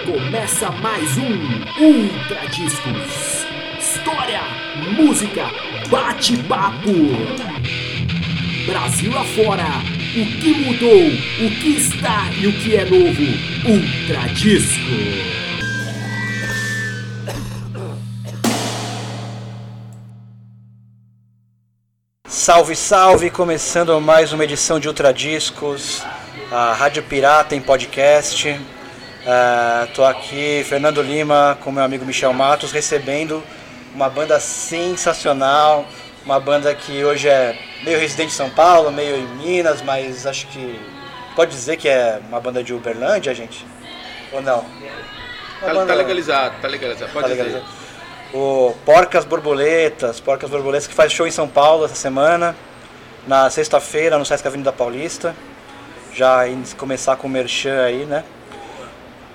Começa mais um Ultra Discos. História, música, bate-papo. Brasil afora, o que mudou, o que está e o que é novo. Ultra Disco. Salve, salve! Começando mais uma edição de Ultra Discos, a Rádio Pirata em podcast. Estou aqui, Fernando Lima, com meu amigo Michel Matos, recebendo uma banda sensacional, uma banda que hoje é meio residente em São Paulo, meio em Minas, mas acho que pode dizer que é uma banda de Uberlândia, gente? Ou não? Uma Tá, banda- tá legalizado, tá legalizado. Pode Tá dizer. legalizado. O Porcas Borboletas, Porcas Borboletas que faz show em São Paulo essa semana, na sexta-feira no Sesc Avenida Paulista. Já começar com o Merchan aí, né?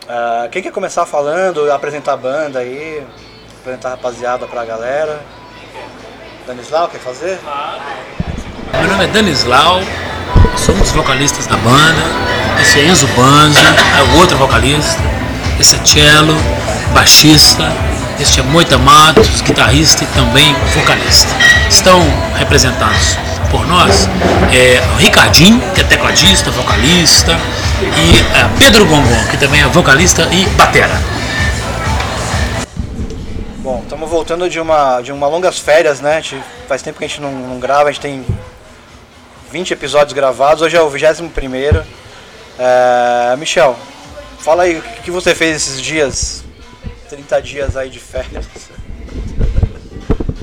Ah, quem quer começar falando, apresentar a banda aí, apresentar a rapaziada pra galera? Danislau, quer fazer? Meu nome é Danislau, sou um dos vocalistas da banda. Esse é Enzo Banzo, é o outro vocalista. Esse é Cello, baixista. Este é Moita Matos, guitarrista e também vocalista. Estão representados por nós é, o Ricardinho, que é tecladista, vocalista, e é, Pedro Gongon, que também é vocalista e batera. Bom, estamos voltando de uma, de uma longas férias, né? Gente- faz tempo que a gente não, não grava, a gente tem 20 episódios gravados, hoje é o 21 primeiro. É, Michel, fala aí o que que você fez esses dias, 30 dias aí de férias.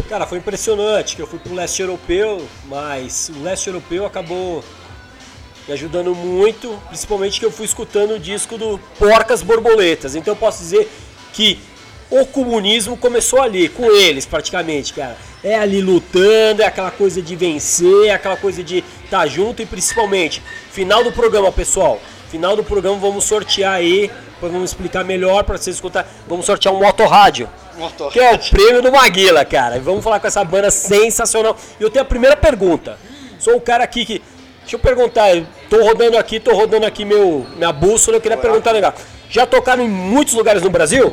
Cara, foi impressionante que eu fui pro leste europeu, mas o leste europeu acabou me ajudando muito, principalmente que eu fui escutando o disco do Porcas Borboletas. Então eu posso dizer que o comunismo começou ali, com eles praticamente, cara. É ali lutando, é aquela coisa de vencer, é aquela coisa de estar junto e principalmente, final do programa, pessoal. Final do programa vamos sortear aí, depois vamos explicar melhor para vocês escutar. Vamos sortear um motorrádio. Que é o prêmio do Maguila, cara. E vamos falar com essa banda sensacional. E eu tenho a primeira pergunta. Sou o cara aqui que. Deixa eu perguntar, eu tô rodando aqui, tô rodando aqui meu, minha bússola, eu queria perguntar legal. Já tocaram em muitos lugares no Brasil?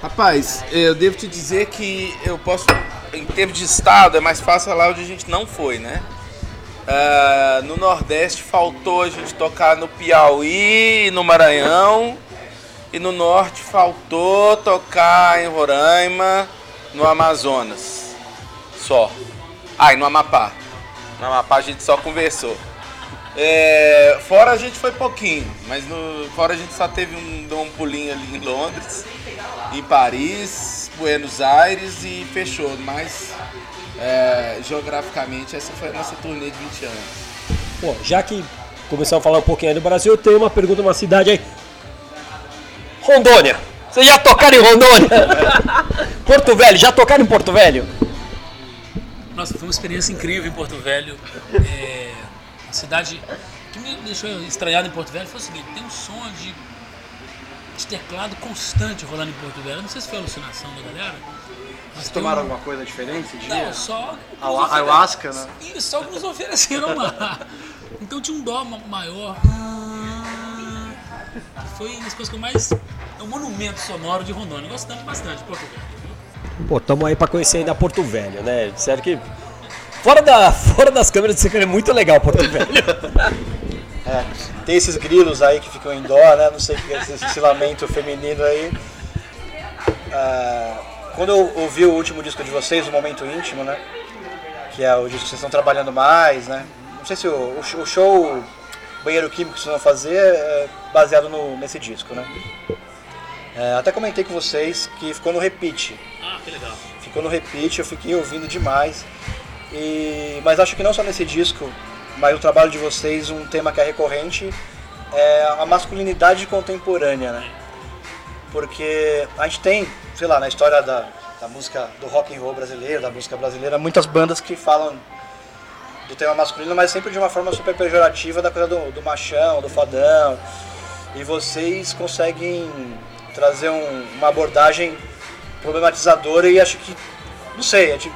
Rapaz, eu devo te dizer que eu posso, em termos de estado, é mais fácil lá onde a gente não foi, né? Ah, no Nordeste faltou a gente tocar no Piauí, no Maranhão. E no Norte faltou tocar em Roraima, no Amazonas. Só. Ah, e no Amapá. No Amapá a gente só conversou. É, fora a gente foi pouquinho, mas no, fora a gente só teve um, um pulinho ali em Londres, em Paris, Buenos Aires e fechou. Mas é, geograficamente essa foi a nossa turnê de 20 anos. Pô, já que começamos a falar um pouquinho aí do Brasil, eu tenho uma pergunta, uma cidade aí. Rondônia. Vocês já tocaram em Rondônia? Porto Velho, já tocaram em Porto Velho? Nossa, foi uma experiência incrível em Porto Velho. É, a cidade que me deixou estranhado em Porto Velho foi o seguinte: tem um som de, de teclado constante rolando em Porto Velho. Eu não sei se foi alucinação da galera. Mas tem Tomaram um- alguma coisa diferente dia? Não, só. ofere- ayahuasca, né? Isso, só que nos ofereceram lá. Então tinha um dó ma- maior. Foi uma das coisas que eu mais. É um monumento sonoro de Rondônia. Gostamos bastante de Porto Velho. Pô, tamo aí pra conhecer ainda Porto Velho, né? Disseram que. Fora, da, fora das câmeras, que é muito legal Porto Velho. É, tem esses grilos aí que ficam em dó, né? Não sei o que é esse, lamento feminino aí. Ah, quando eu ouvi o último disco de vocês, o Momento Íntimo, né? Que é o disco que vocês estão trabalhando mais, né? Não sei se o, o show Banheiro Químico que vocês vão fazer é baseado no, nesse disco, né? É, até comentei com vocês que ficou no repeat. Ah, que legal. Ficou no repeat, eu fiquei ouvindo demais. E, mas acho que não só nesse disco, mas o trabalho de vocês, um tema que é recorrente é a masculinidade contemporânea, né? Porque a gente tem, sei lá, na história da, da música do rock and roll brasileiro, da música brasileira, muitas bandas que falam do tema masculino, mas sempre de uma forma super pejorativa da coisa do, do machão, do fadão. E vocês conseguem trazer um- uma abordagem problematizadora e acho que, não sei, a gente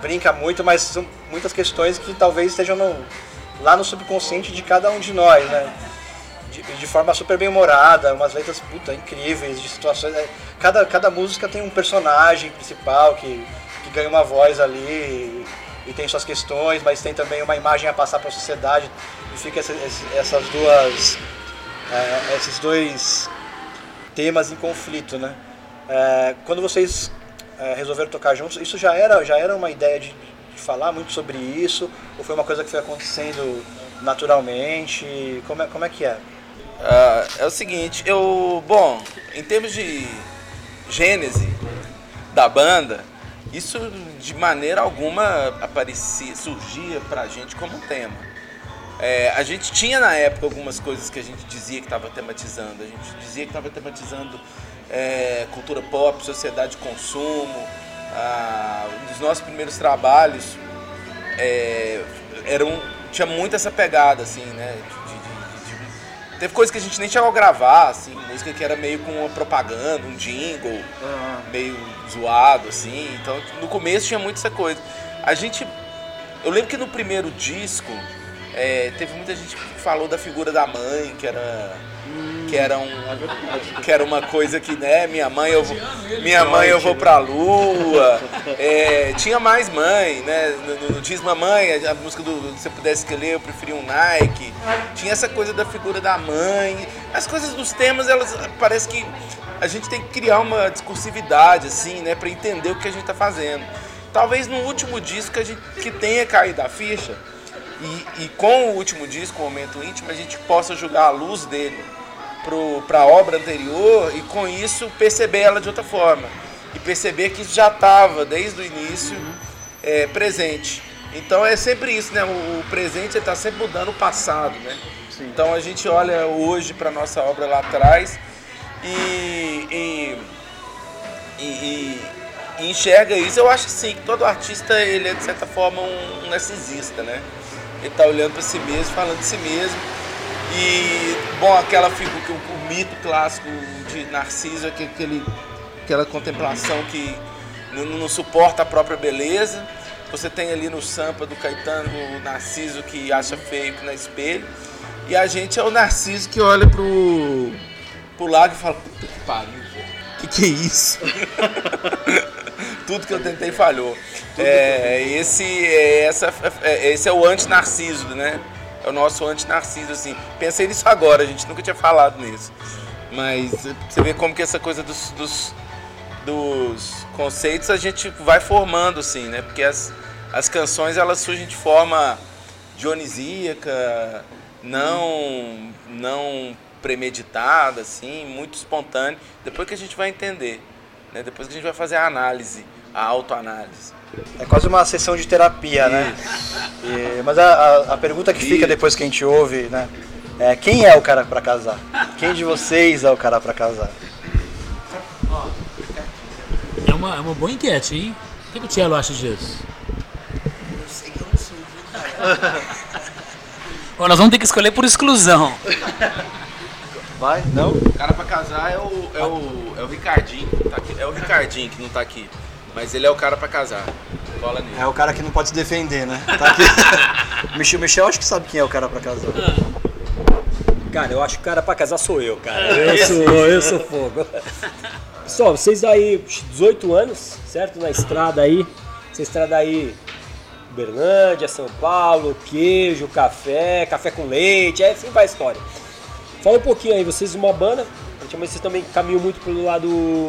brinca muito, mas são muitas questões que talvez estejam no- lá no subconsciente de cada um de nós, né? de, de forma super bem humorada, umas letras puta, incríveis, de situações. é, Cada, cada música tem um personagem principal que, que ganha uma voz ali e, e tem suas questões, mas tem também uma imagem a passar para a sociedade e fica essa- esse- essas duas. é, esses dois temas em conflito, né? É, quando vocês é, resolveram tocar juntos, isso já era, já era uma ideia de, de falar muito sobre isso? Ou foi uma coisa que foi acontecendo naturalmente? Como é, como é que é? Ah, é o seguinte, eu. Bom, em termos de gênese da banda, isso de maneira alguma aparecia, surgia pra gente como um tema. É, a gente tinha na época algumas coisas que a gente dizia que estava tematizando. A gente dizia que estava tematizando é, cultura pop, sociedade de consumo. Ah, um dos nossos primeiros trabalhos é, era tinha muito essa pegada, assim, né? de- de- de- teve coisas que a gente nem chegou a gravar, assim, música que era meio com uma propaganda, um jingle, meio zoado, assim. Então, no começo tinha muito essa coisa. A gente. Eu lembro que no primeiro disco é, teve muita gente que falou da figura da mãe, que era. Que era, um, que era uma coisa que, né, minha mãe eu vou, minha mãe eu vou pra lua. É, tinha mais mãe, né? No, no, Diz Mamãe, a, música do, Se Pudesse Escolher, eu preferia um Nike. Tinha essa coisa da figura da mãe. As coisas dos temas, elas parece que a gente tem que criar uma discursividade, assim, né, pra entender o que a gente tá fazendo. Talvez no último disco que a gente que tenha caído a ficha, e, e com o último disco, o Momento Íntimo, a gente possa jogar a luz dele para a obra anterior e com isso perceber ela de outra forma. E perceber que isso já estava desde o início é, presente. Então é sempre isso, né? O, o presente está sempre mudando o passado, né? Então a gente olha hoje para nossa obra lá atrás e, e, e- e- enxerga isso. Eu acho sim que todo artista ele é de certa forma um, um narcisista, né? Ele está olhando para si mesmo, falando de si mesmo. E, bom, aquela figura, o, o mito clássico de Narciso, que- aquele, aquela contemplação que não, não suporta a própria beleza. Você tem ali no Sampa do Caetano o Narciso que acha feio que não é espelho. E a gente é o Narciso que olha pro, pro lago e fala, puta que pariu, que que é isso? Tudo que eu tentei falhou. É, esse, é, essa, é, esse é o anti-narciso, né? É o nosso anti-narciso, assim. Pensei nisso agora, a gente nunca tinha falado nisso. Mas é, você vê como que essa coisa dos, dos, dos conceitos a gente vai formando, assim, né? Porque as, as canções, elas surgem de forma dionisíaca, não, não premeditada, assim, muito espontânea. Depois que a gente vai entender, né? Depois que a gente vai fazer a análise, a autoanálise. É quase uma sessão de terapia, né? E- mas a, a- a pergunta que fica depois que a gente ouve, né? É quem é o cara pra casar? Quem de vocês é o cara pra casar? É uma, é uma boa enquete, hein? O que, que o Tielo acha disso? Ó, nós vamos ter que escolher por exclusão. Vai? Não? O cara pra casar é o, é o, é o Ricardinho. que tá aqui. É o Ricardinho que não tá aqui. Mas ele é o cara pra casar. Cola nele. É o cara que não pode se defender, né? Tá aqui. Michel, Michel acho que sabe quem é o cara pra casar. Cara, eu acho que o cara pra casar sou eu, cara. Eu sou, eu sou fogo. Pessoal, vocês aí, 18 anos, certo? Na estrada aí. Essa estrada aí, Berlândia, São Paulo, queijo, café, café com leite, é assim vai a história. Fala um pouquinho aí, vocês uma banda, praticamente vocês também caminham muito pelo lado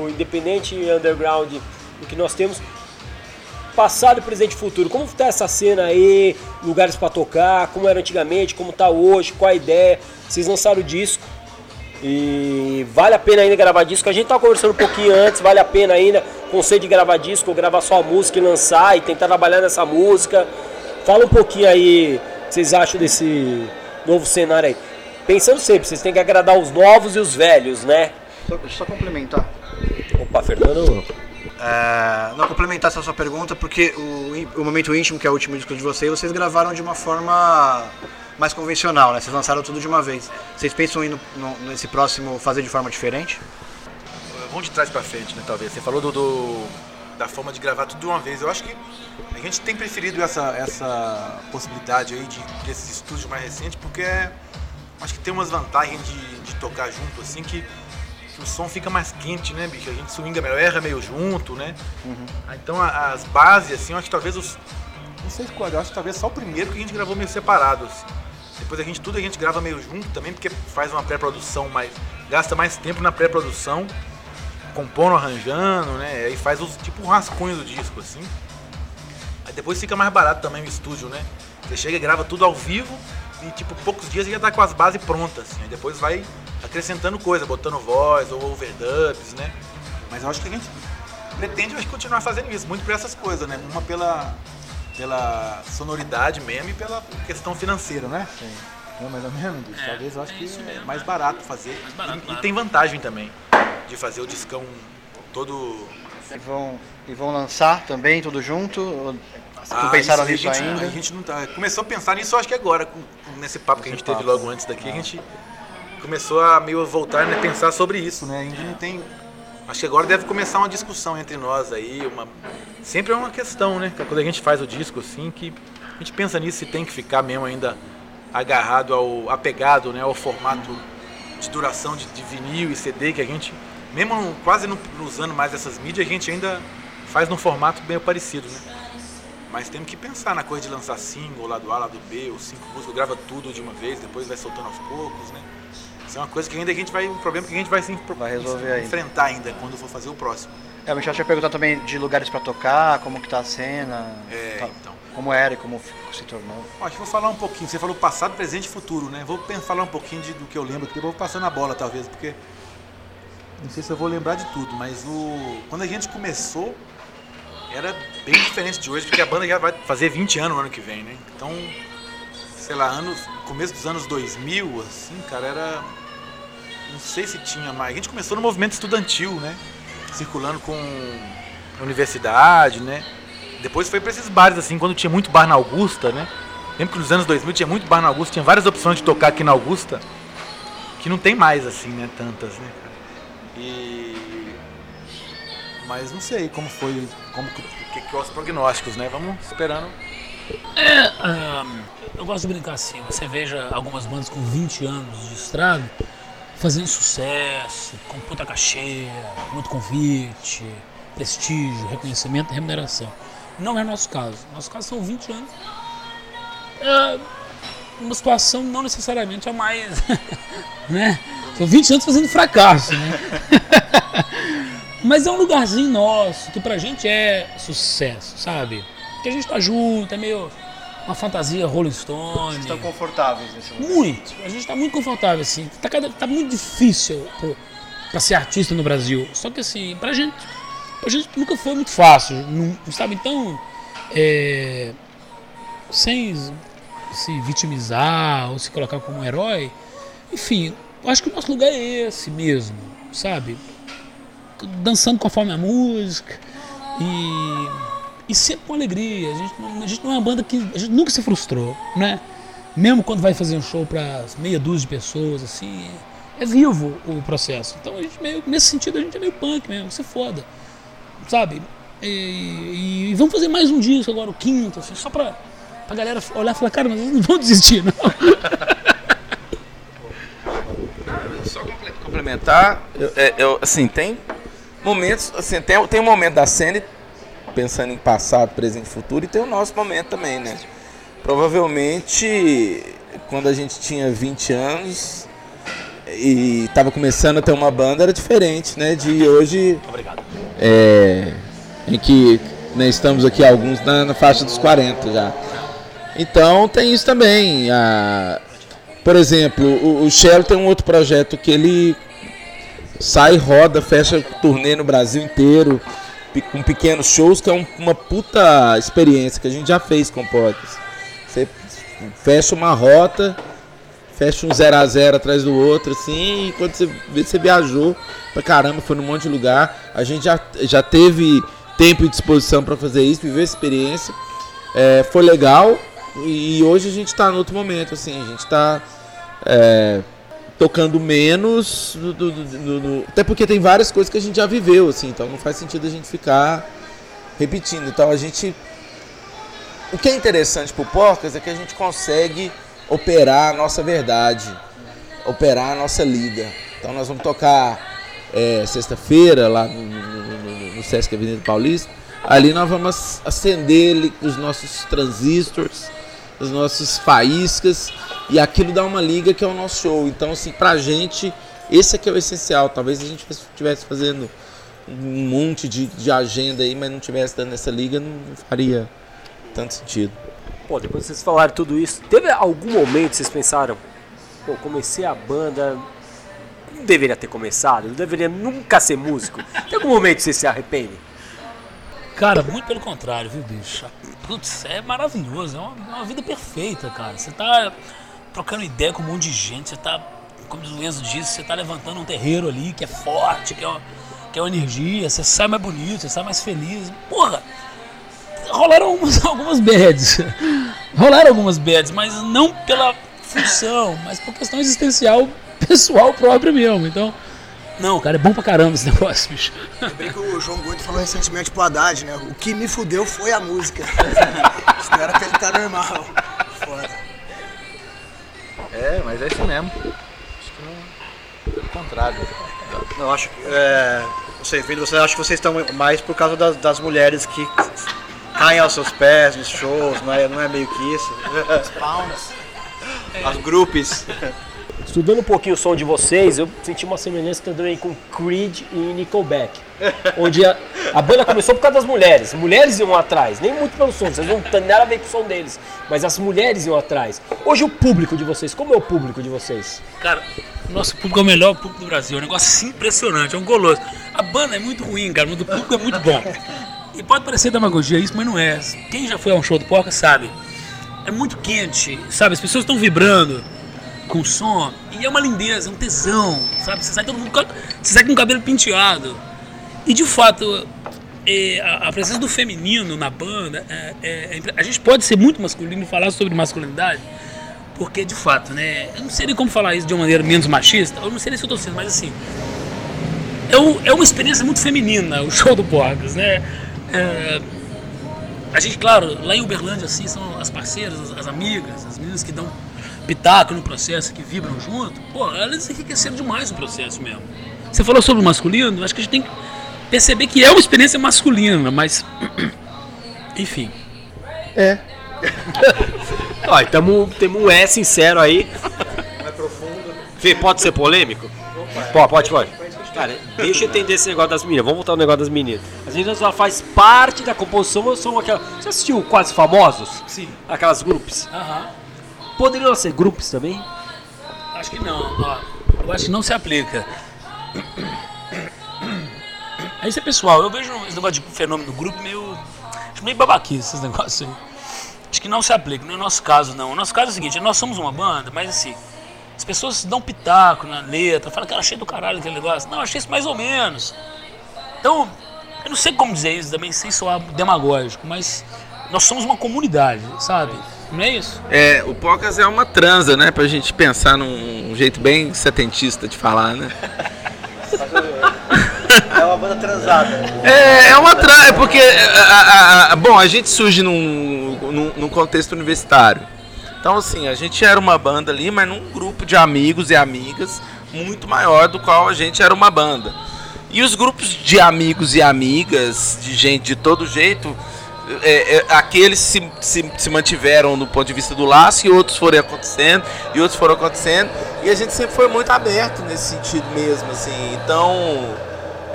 independente e underground do que nós temos. Passado, presente e futuro, como tá essa cena aí, lugares pra tocar, como era antigamente, como tá hoje, qual a ideia? Vocês lançaram o disco e vale a pena ainda gravar disco. A gente tava conversando um pouquinho antes, vale a pena ainda conceito de gravar disco, gravar só a música e lançar e tentar trabalhar nessa música. Fala um pouquinho aí, o que vocês acham desse novo cenário aí? Pensando sempre, vocês têm que agradar os novos e os velhos, né? Só, deixa eu só complementar. Opa, Fernando. É, não complementar essa sua pergunta, porque o, o Momento Íntimo, que é o último disco de vocês, vocês gravaram de uma forma mais convencional, né? Vocês lançaram tudo de uma vez. Vocês pensam em no, no- nesse próximo fazer de forma diferente? Vamos de trás pra frente, né, talvez. Você falou do, do- da forma de gravar tudo de uma vez. Eu acho que a gente tem preferido essa, essa possibilidade aí de, desses estúdios mais recentes, porque é, acho que tem umas vantagens de, de tocar junto, assim, que o som fica mais quente, né, bicho? A gente swinga melhor, erra meio junto, né? Ah, Então as bases, assim, eu acho que talvez os. Não sei qual, eu acho que talvez só o primeiro que a gente gravou meio separado, assim. Depois a gente, tudo a gente grava meio junto também, porque faz uma pré-produção mais. gasta mais tempo na pré-produção, compondo, arranjando, né? Aí faz os tipo um rascunho do disco, assim. Aí depois fica mais barato também o estúdio, né? Você chega e grava tudo ao vivo e tipo, poucos dias já tá com as bases prontas, assim. Aí depois vai acrescentando coisa, botando voz ou overdubs, né? Mas eu acho que a gente pretende continuar fazendo isso, muito por essas coisas, né? Uma pela, pela sonoridade mesmo e pela questão financeira, né? Sim. É mais ou menos, bicho. É, talvez eu acho é que isso é mesmo, mais né? barato fazer. Mais barato, e, e tem vantagem também de fazer o discão todo E vão, e vão lançar também tudo junto? Ou Vocês não Ah, pensaram nisso a gente, ainda? A gente não tá, começou a pensar nisso, acho que agora, com- com- nesse papo que a gente teve logo antes daqui, a gente começou a meio voltar a pensar sobre isso, né? A gente não tem. Acho que agora deve começar uma discussão entre nós aí, uma. Sempre é uma questão, né? Quando a gente faz o disco assim, que a gente pensa nisso se tem que ficar mesmo ainda agarrado ao. apegado né, ao formato de duração de, de vinil e CD que a gente, mesmo quase não usando mais essas mídias, a gente ainda faz num formato meio parecido, né? Mas temos que pensar na coisa de lançar single, lado A, lado B, ou cinco músicas, grava tudo de uma vez, depois vai soltando aos poucos, né? Isso é uma coisa que ainda a gente vai. Um problema que a gente vai, se Vai resolver enfrentar ainda quando for fazer o próximo. É, o Michel tinha perguntado também de lugares pra tocar, como que tá a cena, É, tá- então. como era e como se tornou. Acho que vou falar um pouquinho. Você falou passado, presente e futuro, né? Vou falar um pouquinho de- do que eu lembro aqui, depois vou passando a bola talvez, porque. Não sei se eu vou lembrar de tudo, mas o. Quando a gente começou, era bem diferente de hoje, porque a banda já vai fazer 20 anos no ano que vem, né? Então, sei lá, anos, começo dos anos 2000, assim, cara, era. Não sei se tinha mais. A gente começou no movimento estudantil, né? Circulando com universidade, né? Depois foi pra esses bares, assim, quando tinha muito bar na Augusta, né? Lembro que nos anos 2000 tinha muito bar na Augusta, tinha várias opções de tocar aqui na Augusta, que não tem mais, assim, né? Tantas, né, cara? E. Mas não sei como foi, como que, que, que os prognósticos, né? Vamos esperando. É, ahn, eu gosto de brincar assim. Você veja algumas bandas com 20 anos de estrada fazendo sucesso, com puta cachê, muito convite, prestígio, reconhecimento, remuneração. Não é nosso caso. Nosso caso são 20 anos. É uma situação não necessariamente a mais. né? São 20 anos fazendo fracasso, né? Mas é um lugarzinho nosso, que pra gente é sucesso, sabe? Que a gente tá junto, é meio uma fantasia Rolling Stone. Estão confortáveis nesse lugar. Muito. A gente tá muito confortável, assim. Tá, cada- tá muito difícil pro, pra ser artista no Brasil. Só que assim, pra gente, pra gente nunca foi muito fácil, não, sabe? Então, é, sem se vitimizar ou se colocar como um herói, enfim, acho que o nosso lugar é esse mesmo, sabe? Dançando conforme a música e, e sempre com alegria. A gente, a gente não é uma banda que. A gente nunca se frustrou, né? Mesmo quando vai fazer um show para meia dúzia de pessoas, assim, é vivo o processo. Então, a gente meio, nesse sentido, a gente é meio punk mesmo, você foda, sabe? E, e vamos fazer mais um disco agora, o quinto, assim, só pra, pra galera olhar e falar, cara, mas não vão desistir, não. Só comple- complementar, eu, é, eu, assim, tem momentos, assim, tem, tem um momento da cena, pensando em passado, presente e futuro, e tem o nosso momento também, né? Provavelmente, quando a gente tinha 20 anos e estava começando a ter uma banda, era diferente, né? De hoje, Obrigado. é, em que né, estamos aqui alguns na, na faixa dos 40 já. Então tem isso também. A, por exemplo, o, o Shell tem um outro projeto que ele sai, roda, fecha turnê no Brasil inteiro, com pequenos shows, que é um- uma puta experiência que a gente já fez com Pockets. Você fecha uma rota, fecha um 0 a 0 atrás do outro, assim, e quando você você viajou pra caramba, foi num monte de lugar. A gente já, já teve tempo e disposição pra fazer isso, viver essa experiência. É, foi legal e hoje a gente tá no outro momento, assim, a gente tá é, tocando menos, do- do- do- até porque tem várias coisas que a gente já viveu, assim, então não faz sentido a gente ficar repetindo. Então a gente. O que é interessante pro Porcas é que a gente consegue operar a nossa verdade. operar a nossa liga. Então nós vamos tocar é, sexta-feira lá no, no, no, no Sesc Avenida Paulista. Ali nós vamos acender os nossos transistores, os nossos faíscas e aquilo dá uma liga que é o nosso show. Então assim, pra gente, esse aqui é o essencial. Talvez a gente estivesse fazendo um monte de, de agenda aí, mas não tivesse dando essa liga, não faria tanto sentido. Pô, depois que vocês falaram tudo isso, teve algum momento que vocês pensaram, pô, comecei a banda, não deveria ter começado, não deveria nunca ser músico? Tem algum momento que vocês se arrependem? Cara, muito pelo contrário, viu, bicho? Putz, é maravilhoso, é uma, uma vida perfeita, cara. Você tá trocando ideia com um monte de gente, você tá, como o Enzo disse, você tá levantando um terreiro ali que é forte, que é uma, que é uma energia, você sai mais bonito, você sai mais feliz. Porra! Rolaram algumas, algumas bads. Rolaram algumas bads, mas não pela função, mas por questão existencial pessoal própria mesmo. Então, não, cara, é bom pra caramba esse negócio, bicho. Lembrei que o João Gordo falou recentemente pro Haddad, né? O que me fudeu foi a música. Isso não era pra ele estar normal. Foda. É, mas é isso mesmo. Acho que não. Pelo contrário. Não, acho que. É, vocês vendo, vocês acham que vocês estão mais por causa das, das mulheres que caem aos seus pés nos shows, não é, não é meio que isso? As grupos. Estudando um pouquinho o som de vocês, eu senti uma semelhança também com Creed e Nickelback. Onde a, a banda começou por causa das mulheres. Mulheres iam atrás, nem muito pelo som, vocês não tem nada a ver com o som deles. Mas as mulheres iam atrás. Hoje o público de vocês, como é o público de vocês? Cara, o nosso público é o melhor público do Brasil. É um negócio impressionante, é um goloso. A banda é muito ruim, cara, mas o público é muito bom. E pode parecer demagogia isso, mas não é. Quem já foi a um show do Porca sabe. É muito quente, sabe? As pessoas estão vibrando com som. E é uma lindeza, é um tesão, sabe? Você sai, todo mundo, você sai com o cabelo penteado. E de fato, é, a, presença do feminino na banda, é, é- é a gente pode ser muito masculino e falar sobre masculinidade, porque de fato, né? Eu não sei nem como falar isso de uma maneira menos machista, eu não sei nem se eu tô sendo, mas assim. É, é uma experiência muito feminina o show do Porcas, né? A gente, claro, lá em Uberlândia, assim, são as parceiras, as, as amigas, as meninas que dão pitaco no processo, que vibram junto. Pô, elas enriqueceram demais o processo mesmo. Você falou sobre o masculino, acho que a gente tem que perceber que é uma experiência masculina, mas. Enfim. Ó, e tamo, temos um é sincero aí. Fê, pode ser polêmico? Pode, pode, pode. Cara, deixa eu entender esse negócio das meninas. Vamos voltar ao negócio das meninas. As meninas ela faz parte da composição ou são aquela. Você assistiu Quase Famosos? Sim. Aquelas grupos. Aham. Poderiam ser grupos também? Acho que não. Eu acho que não se aplica. Aí isso é pessoal, eu vejo esse negócio de fenômeno do grupo meio. Acho meio babaquice esses negócios aí. Acho que não se aplica, não é o nosso caso não. O nosso caso é o seguinte, nós somos uma banda, mas assim, as pessoas dão pitaco na letra, falam que eu achei do caralho aquele negócio. Não, achei isso mais ou menos. Então, eu não sei como dizer isso também sem soar demagógico, mas nós somos uma comunidade, sabe? Não é isso? É, o Pocas é uma transa, né? Pra gente pensar num jeito bem setentista de falar, né? É uma banda transada. É, é uma transa, é porque, a- a- a- bom, a gente surge num, num, num contexto universitário. Então, assim, a gente era uma banda ali, mas num grupo de amigos e amigas muito maior do qual a gente era uma banda. E os grupos de amigos e amigas, de gente de todo jeito, é, é, aqueles se, se, se mantiveram do ponto de vista do laço e outros foram acontecendo, e outros foram acontecendo, e a gente sempre foi muito aberto nesse sentido mesmo, assim. Então,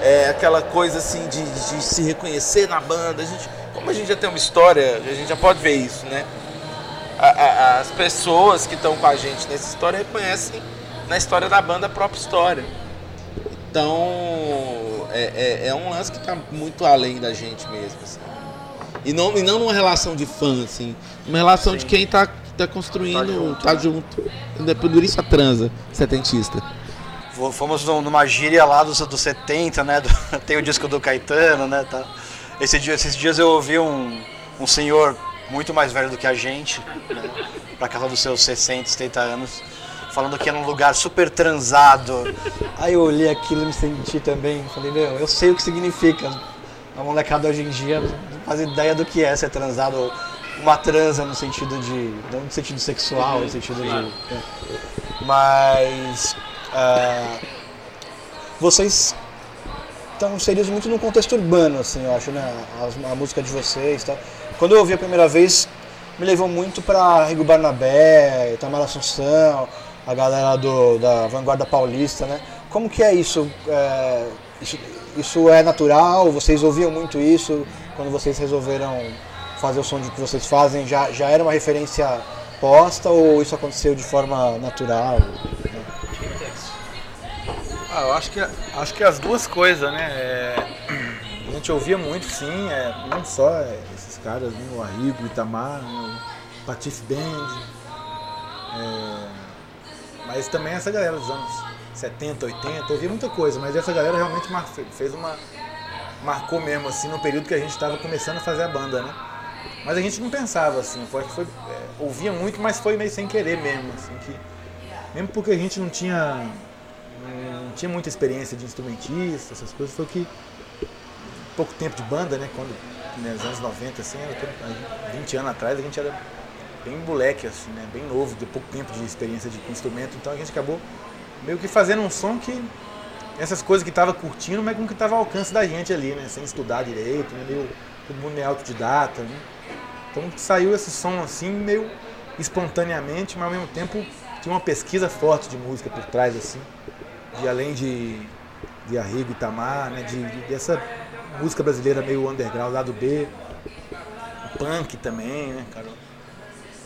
é aquela coisa assim de, de se reconhecer na banda. A gente, como a gente já tem uma história, a gente já pode ver isso, né? A- a- as pessoas que estão com a gente nessa história reconhecem na história da banda a própria história. Então é, é, é um lance que está muito além da gente mesmo. assim. E, não, e não numa relação de fã, assim. Uma relação de quem está tá construindo, tá junto. É Por isso a transa setentista. Fo- Fomos num- numa gíria lá dos, dos 70, né? do- tem o disco do Caetano, né? Tá. Esse dia, esses dias eu ouvi um, um senhor muito mais velho do que a gente, né, pra casa dos seus 60, 70 anos, falando que era um lugar super transado. Aí eu olhei aquilo e me senti também, falei, meu, eu sei o que significa. A molecada hoje em dia não faz ideia do que é ser transado, uma transa no sentido de. não no sentido sexual, no sentido de. é. Mas ah, vocês estão inseridos muito no contexto urbano, assim, eu acho, né? A, a música de vocês, tá? Quando eu ouvi a primeira vez, me levou muito para Rigo Barnabé, Itamar Assunção, a galera do, da Vanguarda Paulista, né? Como que é isso? É, isso? Isso é natural? Vocês ouviam muito isso quando vocês resolveram fazer o som de que vocês fazem? Já, já era uma referência posta ou isso aconteceu de forma natural? Ah, eu acho que, acho que as duas coisas, né? É, a gente ouvia muito, sim, é, não só é, esses caras, né, o Arrigo, o Itamar, né, o Patife Band, é, mas também essa galera dos anos 70, 80, ouvia muita coisa, mas essa galera realmente fez uma. Marcou mesmo, assim, no período que a gente estava começando a fazer a banda, né? Mas a gente não pensava assim, foi, foi, é, ouvia muito, mas foi meio sem querer mesmo, assim, que, mesmo porque a gente não tinha não tinha muita experiência de instrumentista, essas coisas, foi que pouco tempo de banda, né? Quando né, nos anos 90, assim, era aí, 20 anos atrás, a gente era bem moleque, assim, né? Bem novo, de pouco tempo de experiência de instrumento, então a gente acabou meio que fazendo um som que essas coisas que tava curtindo, mas com que tava ao alcance da gente ali, né? Sem estudar direito, né? Meio, todo mundo meio autodidata, né? Então saiu esse som assim, meio espontaneamente, mas ao mesmo tempo tinha uma pesquisa forte de música por trás, assim. De além de, de Arrigo e Itamar, né? De, de- dessa música brasileira meio underground, lado B. O punk também, né, cara?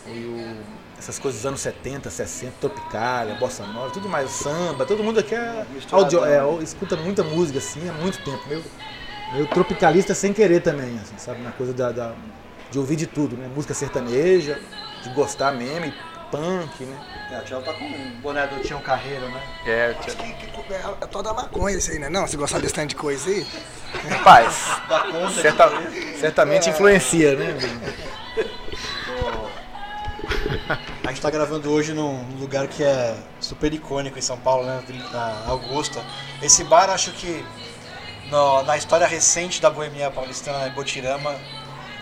E o- essas coisas dos anos 70, 60, Tropicália, Bossa Nova, tudo mais, o samba, todo mundo aqui é, audio, é, escuta muita música assim há muito tempo, meio, meio tropicalista sem querer também, assim, sabe? Na coisa da, da- de ouvir de tudo, né? Música sertaneja, de gostar mesmo, e punk, né? É, o Tiago tá com um boné do Tião Carreiro, né? É, Acho que, que é, é toda maconha isso aí, né? Não, se gostar desse tanto de coisa aí. Rapaz, certa- certamente influencia, né? A gente tá gravando hoje num lugar que é super icônico em São Paulo, né? Na Augusta. Esse bar, acho que no- na história recente da boemia paulistana, em Botirama,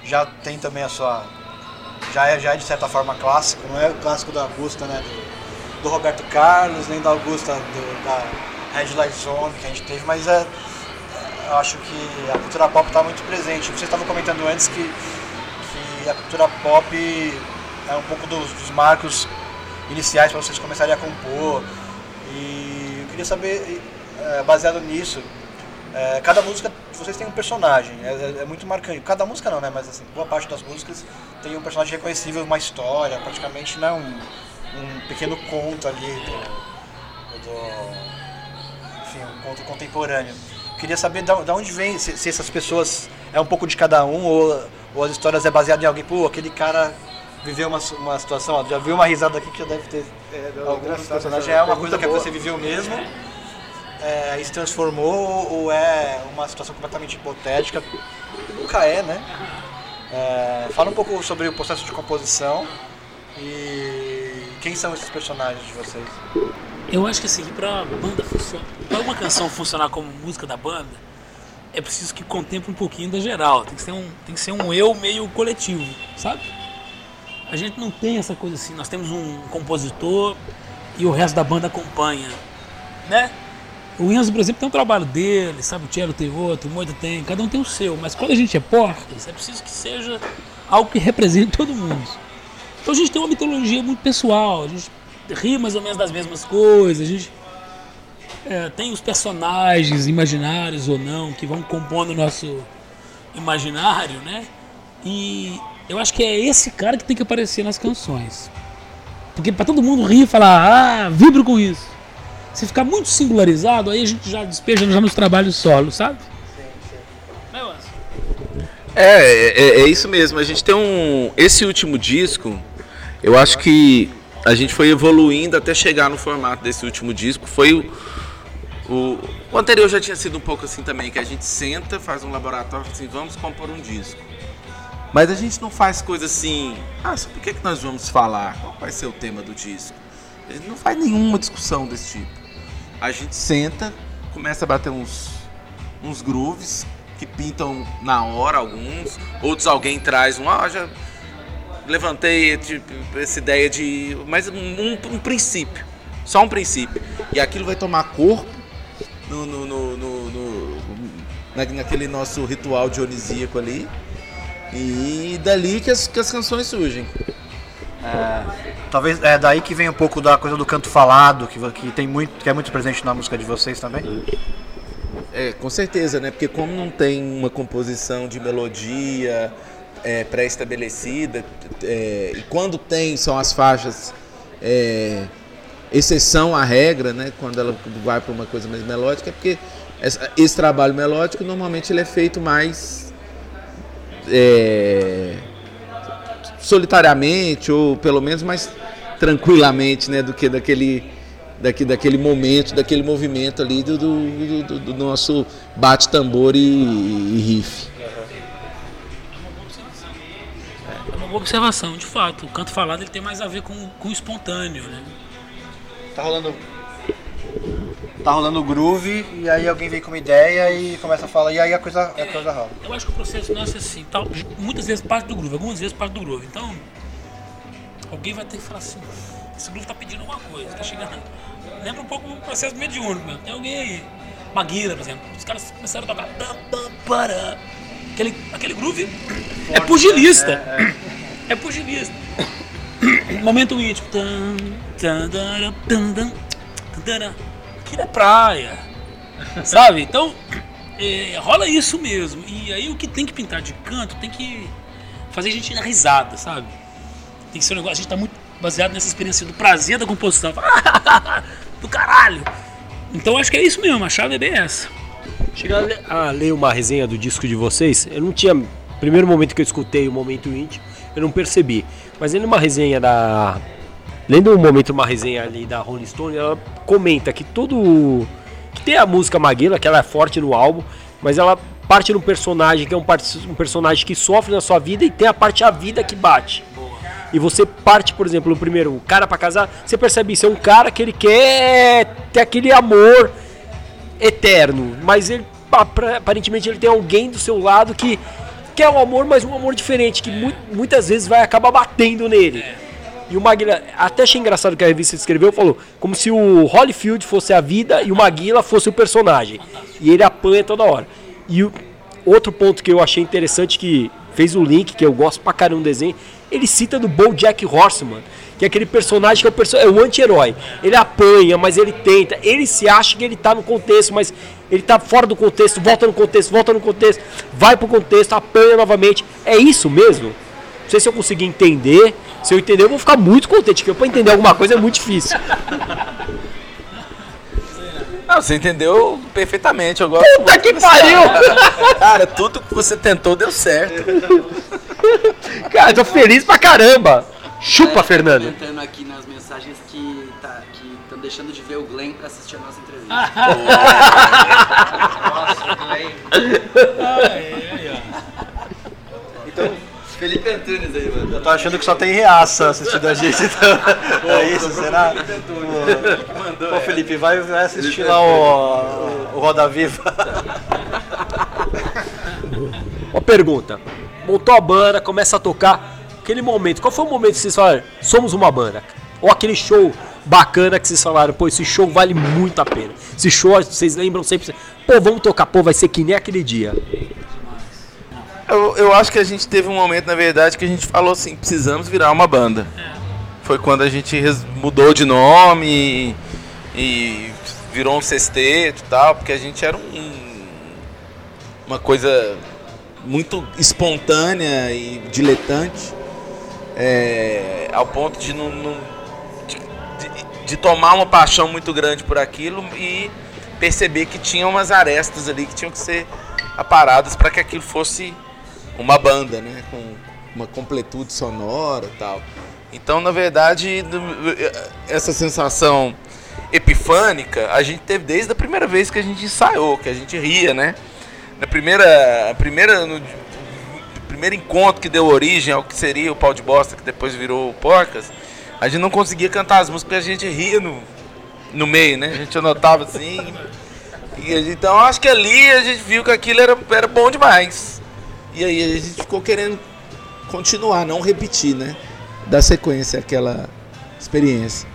já tem também a sua. Já é, já é de certa forma clássico, não é o clássico da Augusta, né? Do, do Roberto Carlos, nem da Augusta do- da Red Light Zone que a gente teve, mas é. Eu acho que a cultura pop está muito presente. Vocês estavam comentando antes que, que a cultura pop é um pouco dos, dos marcos iniciais para vocês começarem a compor. E eu queria saber, eh, baseado nisso, eh, cada música vocês têm um personagem, é, é- é muito marcante. Cada música não, né? Mas assim, boa parte das músicas tem um personagem reconhecível, uma história, praticamente né, um, um pequeno conto ali do, do- enfim, um conto contemporâneo. Queria saber da, da onde vem, se, se essas pessoas é um pouco de cada um ou, ou as histórias é baseado em alguém, pô, aquele cara viveu uma, uma situação, ó, já viu uma risada aqui que já deve ter algum engraçado personagem, essa é uma coisa que boa. você viveu mesmo, é, e se transformou ou é uma situação completamente hipotética, nunca é, né? É, fala um pouco sobre o processo de composição e quem são esses personagens de vocês. Eu acho que assim, pra banda funcionar, pra uma canção funcionar como música da banda, é preciso que contemple um pouquinho da geral. Tem que ser um, tem que ser um eu meio coletivo, sabe? A gente não tem essa coisa assim, nós temos um compositor e o resto da banda acompanha, né? O Enzo, por exemplo, tem um trabalho dele, sabe? O Tchelo tem outro, o Moita tem, cada um tem o seu. Mas quando a gente é porcas, é preciso que seja algo que represente todo mundo. Então a gente tem uma mitologia muito pessoal, a gente ri mais ou menos das mesmas coisas, a gente é, tem os personagens imaginários ou não que vão compondo o nosso imaginário, né? E eu acho que é esse cara que tem que aparecer nas canções. Porque para todo mundo rir e falar, ah, vibro com isso. Se ficar muito singularizado, aí a gente já despeja já nos trabalhos solos, sabe? É, é, é isso mesmo. A gente tem um. Esse último disco, eu acho que a gente foi evoluindo até chegar no formato desse último disco. Foi o. O, o anterior já tinha sido um pouco assim também, que a gente senta, faz um laboratório assim, vamos compor um disco. Mas a gente não faz coisa assim, ah, sobre o que, é que nós vamos falar? Qual vai ser o tema do disco? A gente não faz nenhuma discussão desse tipo. A gente senta, começa a bater uns, uns grooves que pintam na hora alguns, outros alguém traz um, ah, já levantei tipo, essa ideia de, mas um, um- princípio. só um princípio. E aquilo vai tomar corpo no, no, no, no- no- na- naquele nosso ritual dionisíaco ali. E dali que as, que as canções surgem. Talvez é daí que vem um pouco da coisa do canto falado, que, que, tem muito, que é muito presente na música de vocês também. É, com certeza, né? Porque como não tem uma composição de melodia é, pré-estabelecida, é, e quando tem são as faixas é, exceção à regra, né? Quando ela vai para uma coisa mais melódica, é porque esse trabalho melódico normalmente ele é feito mais é, solitariamente ou pelo menos mais tranquilamente, né? Do que daquele daqui, daquele momento, daquele movimento ali do, do, do- do nosso bate-tambor e, e riff. É uma boa observação, de fato. O canto falado ele tem mais a ver com, com o espontâneo, né? Tá rolando. Tá rolando o groove e aí alguém vem com uma ideia e começa a falar, e aí a coisa, a coisa rola. Eu acho que o processo nosso é assim, tal, muitas vezes parte do groove, algumas vezes parte do groove. Então, alguém vai ter que falar assim, esse groove tá pedindo alguma coisa, tá chegando. Lembra um pouco o processo mediúnico mesmo. Tem alguém aí, Maguila, por exemplo, os caras começaram a tocar. Aquele, aquele groove é pugilista. É pugilista. Momento íntimo. Aquilo é praia. Sabe? Então, é, rola isso mesmo. E aí o que tem que pintar de canto tem que fazer a gente dar risada, sabe? Tem que ser um negócio. A gente tá muito baseado nessa experiência do prazer da composição. do caralho! Então acho que é isso mesmo, a chave é bem essa. Chegar a a ler uma resenha do disco de vocês, eu não tinha. Primeiro momento que eu escutei o momento íntimo, eu não percebi. Mas lendo uma resenha da. Lendo um momento uma resenha ali da Rolling Stone, ela comenta que todo. que tem a música Maguila, que ela é forte no álbum, mas ela parte de um personagem que é um, um personagem que sofre na sua vida e tem a parte a vida que bate. E você parte, por exemplo, no primeiro, o cara pra casar, você percebe isso, é um cara que ele quer ter aquele amor eterno, mas ele aparentemente ele tem alguém do seu lado que quer um amor, mas um amor diferente, que mu- muitas vezes vai acabar batendo nele. E o Maguila, até achei engraçado que a revista escreveu, falou como se o Holyfield fosse a vida e o Maguila fosse o personagem. E ele apanha toda hora. E o outro ponto que eu achei interessante que fez o link, que eu gosto pra caramba do desenho, ele cita do BoJack Horseman, que é aquele personagem que é o, perso é o anti-herói. Ele apanha, mas ele tenta, ele se acha que ele tá no contexto, mas ele tá fora do contexto, volta no contexto, volta no contexto, vai pro contexto, apanha novamente. É isso mesmo? Não sei se eu conseguir entender. Se eu entender, eu vou ficar muito contente, porque pra entender alguma coisa é muito difícil. Não, você entendeu perfeitamente. Gosto Puta que pariu! cara. Cara, tudo que você tentou deu certo. Cara, eu tô feliz pra caramba! Chupa, Fernando! comentando aqui nas mensagens que tá, que estão deixando de ver o Glenn pra assistir a nossa entrevista. Felipe Antunes aí, mano. Eu tô achando que só tem reaça assistindo a gente. Então, é isso, será? Pô, Pô, Felipe, vai, vai assistir lá o, o Roda Viva. Uma pergunta. Montou a banda, começa a tocar. Aquele momento, qual foi o momento que vocês falaram, somos uma banda? Ou aquele show bacana que vocês falaram, pô, esse show vale muito a pena. Esse show, vocês lembram sempre, pô, vamos tocar, pô, vai ser que nem aquele dia. Eu, eu acho que a gente teve um momento, na verdade, que a gente falou assim, precisamos virar uma banda. Foi quando a gente mudou de nome e, e virou um sexteto e tal, porque a gente era um, uma coisa muito espontânea e diletante, é, ao ponto de não, não- de, de- de tomar uma paixão muito grande por aquilo e perceber que tinha umas arestas ali que tinham que ser aparadas para que aquilo fosse uma banda, né, com uma completude sonora tal. Então, na verdade, essa sensação epifânica a gente teve desde a primeira vez que a gente ensaiou, que a gente ria, né? Na primeira, a primeira no, primeiro encontro que deu origem ao que seria o pau de bosta, que depois virou o Porcas, a gente não conseguia cantar as músicas porque a gente ria no, no meio, né? A gente anotava assim. E então acho que ali a gente viu que aquilo era, era bom demais. E aí a gente ficou querendo continuar, não repetir, né? Dar sequência àquela experiência.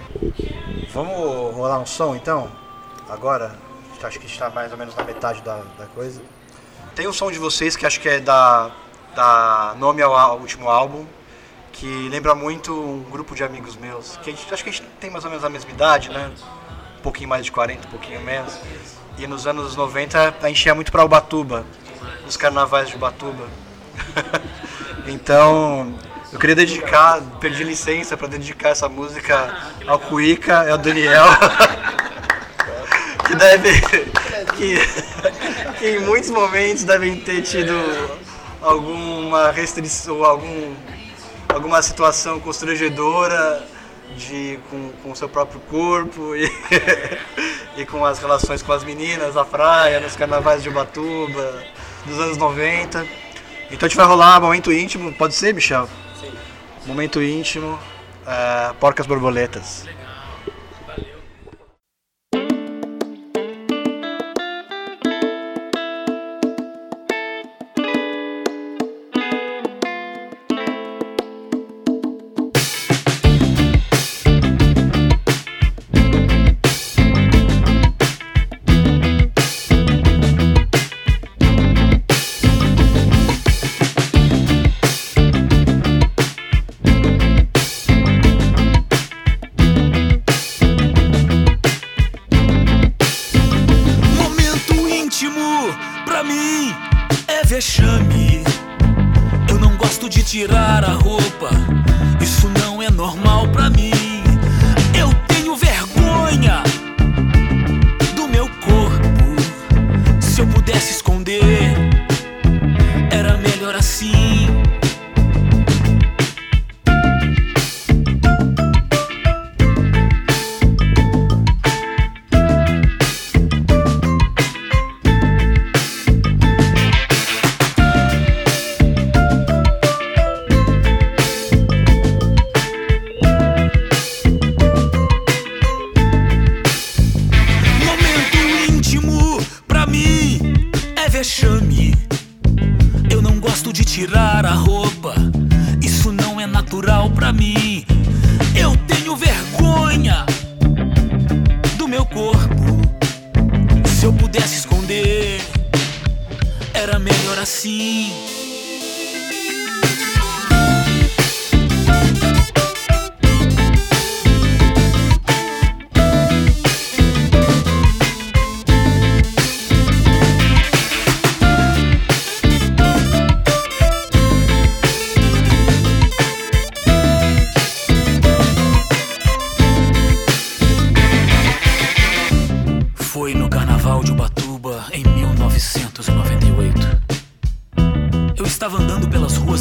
Vamos rolar um som então? Agora, acho que está mais ou menos na metade da, da coisa. Tem um som de vocês que acho que é da, da nome ao, ao último álbum, que lembra muito um grupo de amigos meus, que gente, acho que a gente tem mais ou menos a mesma idade, né? Um pouquinho mais de 40, um pouquinho menos. E nos anos 90 a gente ia muito para Ubatuba, nos carnavais de Ubatuba. então, eu queria dedicar, perdi licença para dedicar essa música ao Cuica e ao Daniel. que deve. Que, que em muitos momentos devem ter tido alguma restrição, algum, alguma situação constrangedora de, com, com o seu próprio corpo e, e com as relações com as meninas na praia, nos carnavais de Ubatuba, dos anos 90. Então a gente vai rolar momento íntimo, pode ser, Michel? Sim. Momento íntimo, é, porcas borboletas.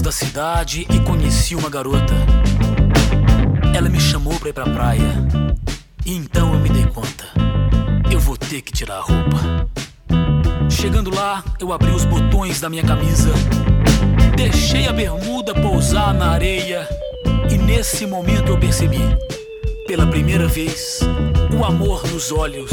Da cidade e conheci uma garota. Ela me chamou pra ir pra praia. E então eu me dei conta. Eu vou ter que tirar a roupa. Chegando lá, eu abri os botões da minha camisa. Deixei a bermuda pousar na areia. E nesse momento eu percebi, pela primeira vez, o amor nos olhos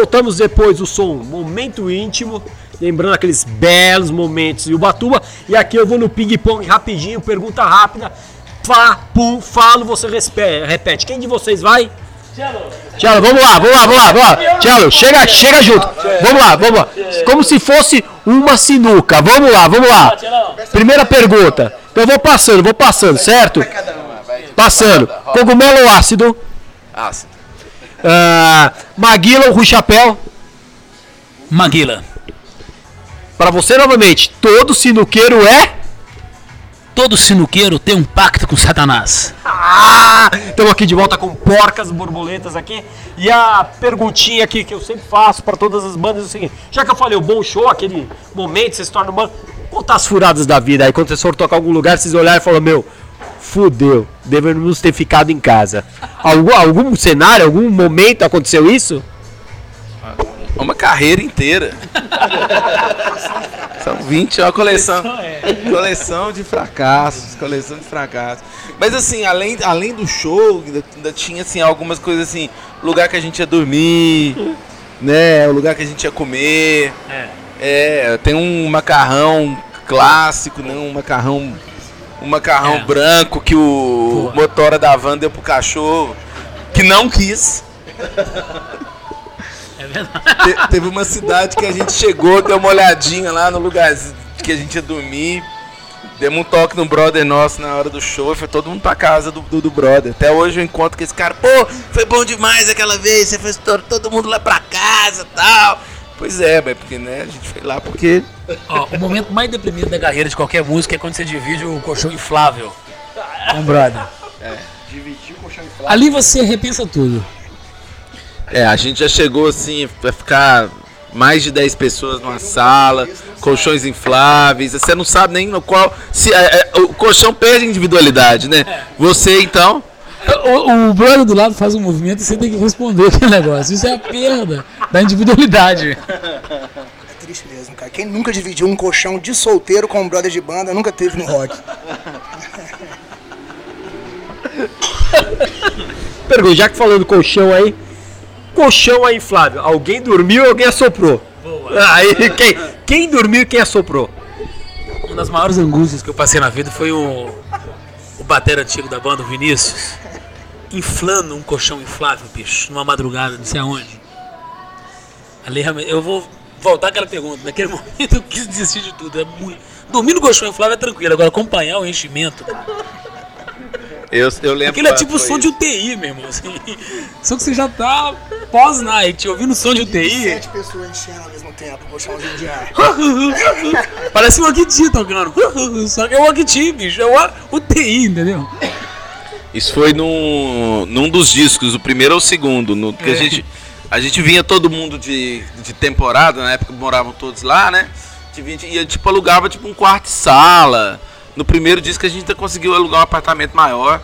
voltamos depois do som Momento Íntimo, lembrando aqueles belos momentos de Ubatuba. E aqui eu vou no ping-pong rapidinho, pergunta rápida. Pá, pum, falo, você respe- repete. Quem de vocês vai? Tchelo, vamos lá, vamos lá, vamos lá, vamos lá. Tchelo, chega, chega junto. Vamos lá, vamos lá. Como se fosse uma sinuca. Vamos lá, vamos lá. Primeira pergunta. Então eu vou passando, vou passando, certo? Passando. Cogumelo ou ácido? Ácido. Ah, Maguila ou Rui Chapéu? Maguila. Pra você novamente, todo sinuqueiro é? Todo sinuqueiro tem um pacto com Satanás. Ah! Estamos aqui de volta com porcas borboletas aqui. E a perguntinha aqui que eu sempre faço para todas as bandas é o seguinte: já que eu falei o bom show, aquele momento que você se torna banda, conta as furadas da vida aí. Quando vocês for tocar algum lugar, vocês olharem e falam: Meu, fudeu, devemos ter ficado em casa. Algum, algum cenário, algum momento aconteceu isso? Uma carreira inteira. São 20, é uma coleção. Coleção de fracassos, coleção de fracassos. Mas assim, além, além do show, ainda, ainda tinha assim, algumas coisas assim, lugar que a gente ia dormir, né? O lugar que a gente ia comer. É, tem um macarrão clássico, né? Um macarrão. Um macarrão É. branco que o motora da van deu pro cachorro, que não quis. É verdade. Te- teve uma cidade que a gente chegou, deu uma olhadinha lá no lugar que a gente ia dormir. Demos um toque no brother nosso na hora do show foi todo mundo pra casa do, do, do brother. Até hoje eu encontro com esse cara, pô, foi bom demais aquela vez, você fez todo, todo mundo lá pra casa e tal. Pois é, mas porque, né, a gente foi lá porque. Ó, o momento mais deprimido da carreira de qualquer música é quando você divide o colchão inflável com o brother. Dividir o colchão inflável. Ali você repensa tudo. É, a gente já chegou assim, vai ficar mais de 10 pessoas numa sala, colchões infláveis, você não sabe nem no qual. Se, é, é, o colchão perde individualidade, né? Você então. O, o brother do lado faz um movimento e você tem que responder aquele negócio. Isso é a perda da individualidade. É triste mesmo, cara. Quem nunca dividiu um colchão de solteiro com um brother de banda nunca teve no rock. Pergunta, já que falando colchão aí, colchão aí inflável, alguém dormiu ou alguém assoprou? Aí, quem, quem dormiu e quem assoprou? Uma das maiores angústias que eu passei na vida foi o, o batera antigo da banda, o Vinícius, inflando um colchão inflável, bicho, numa madrugada, não sei aonde. Ali realmente, eu vou voltar àquela pergunta. Naquele momento eu quis desistir de tudo. É muito... Dormir no colchão inflável é tranquilo, agora acompanhar o enchimento. Eu, eu lembro. Aquilo é tipo som de UTI, meu irmão. assim. Só que você já tá pós-night, ouvindo som de UTI. Sete pessoas enchendo ao mesmo tempo, colchãozinho de ar. Parece um Akiti tocando. Só que é um Akiti, bicho. É uma UTI, entendeu? Isso foi num, num dos discos, o primeiro ou o segundo. No, que a, gente, a gente vinha todo mundo de, de temporada, na época moravam todos lá, né? A gente vinha, e a gente, tipo, alugava tipo um quarto e sala. No primeiro disco a gente ainda conseguiu alugar um apartamento maior,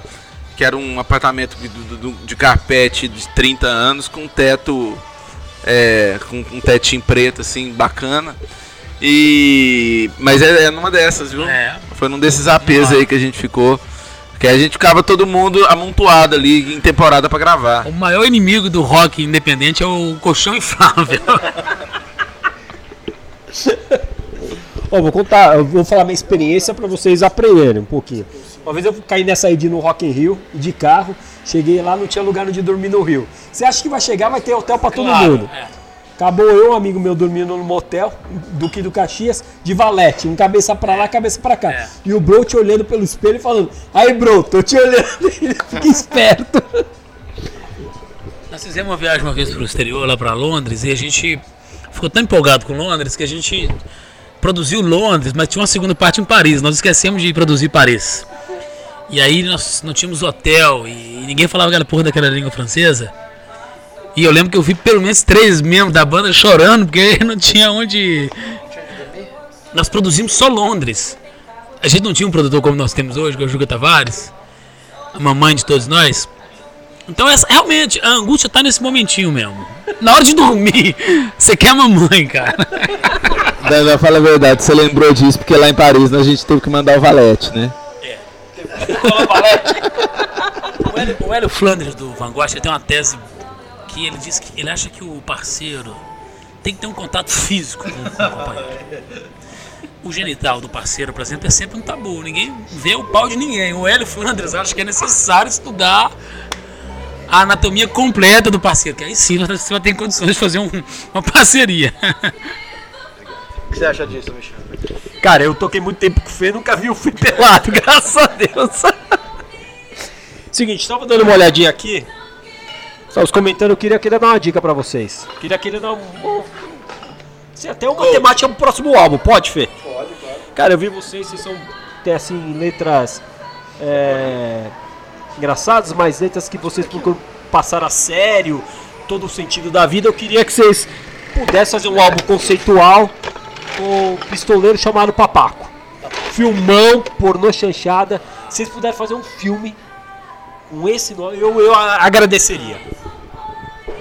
que era um apartamento de, do- de carpete de 30 anos, com um teto. É, com um tetinho preto, assim, bacana. E. Mas é, é numa dessas, viu? É. Foi num desses APs aí que a gente ficou. Que a gente ficava todo mundo amontoado ali em temporada pra gravar. O maior inimigo do rock independente é o colchão inflável. Ó, vou contar, eu vou falar minha experiência para vocês aprenderem um pouquinho. Uma vez eu caí nessa aí de no Rock in Rio, de carro, cheguei lá, não tinha lugar onde dormir no Rio. Você acha que vai chegar, vai ter hotel para todo mundo. é. Acabou eu, um amigo meu, dormindo no motel, Duque do Caxias, de valete, um cabeça pra lá, cabeça pra cá. É. E o bro te olhando pelo espelho e falando, aí bro, tô te olhando, fica esperto. Nós fizemos uma viagem uma vez pro exterior, lá pra Londres, e a gente ficou tão empolgado com Londres que a gente produziu Londres, mas tinha uma segunda parte em Paris. Nós esquecemos de produzir Paris. E aí nós não tínhamos hotel e ninguém falava aquela porra daquela língua francesa. E eu lembro que eu vi pelo menos três membros da banda chorando porque não tinha onde. Nós produzimos só Londres. A gente não tinha um produtor como nós temos hoje, que é o Juga Tavares, a mamãe de todos nós. Então, essa, realmente, a angústia tá nesse momentinho mesmo. Na hora de dormir, você quer a mamãe, cara. Dana, fala a verdade, você lembrou disso porque lá em Paris a gente teve que mandar o valete, né? O Hélio, o Hélio Flanders do Van Gogh tem uma tese que ele diz que ele acha que o parceiro tem que ter um contato físico com, com o companheiro. O genital do parceiro, por exemplo, é sempre um tabu. Ninguém vê o pau de ninguém. O Hélio Flanders acha que é necessário estudar a anatomia completa do parceiro, que aí sim você vai ter condições de fazer um- uma parceria. O que você acha disso, Michel? Cara, eu toquei muito tempo com o Fê, nunca vi o Fê pelado, graças a Deus. Seguinte, tava dando uma olhadinha aqui. Só os comentando, eu queria, queria dar uma dica pra vocês. Queria, queria dar um. Assim, até uma temática pro próximo álbum, pode, Fê? Pode, pode. Cara, eu vi vocês, vocês são. Tem assim, letras. é, engraçadas, mas letras que vocês procuram passar a sério, todo o sentido da vida. Eu queria que vocês pudessem fazer um álbum conceitual com o pistoleiro chamado Papaco. Filmão, pornô chanchada. Se vocês puderem fazer um filme com esse nome, eu, eu agradeceria.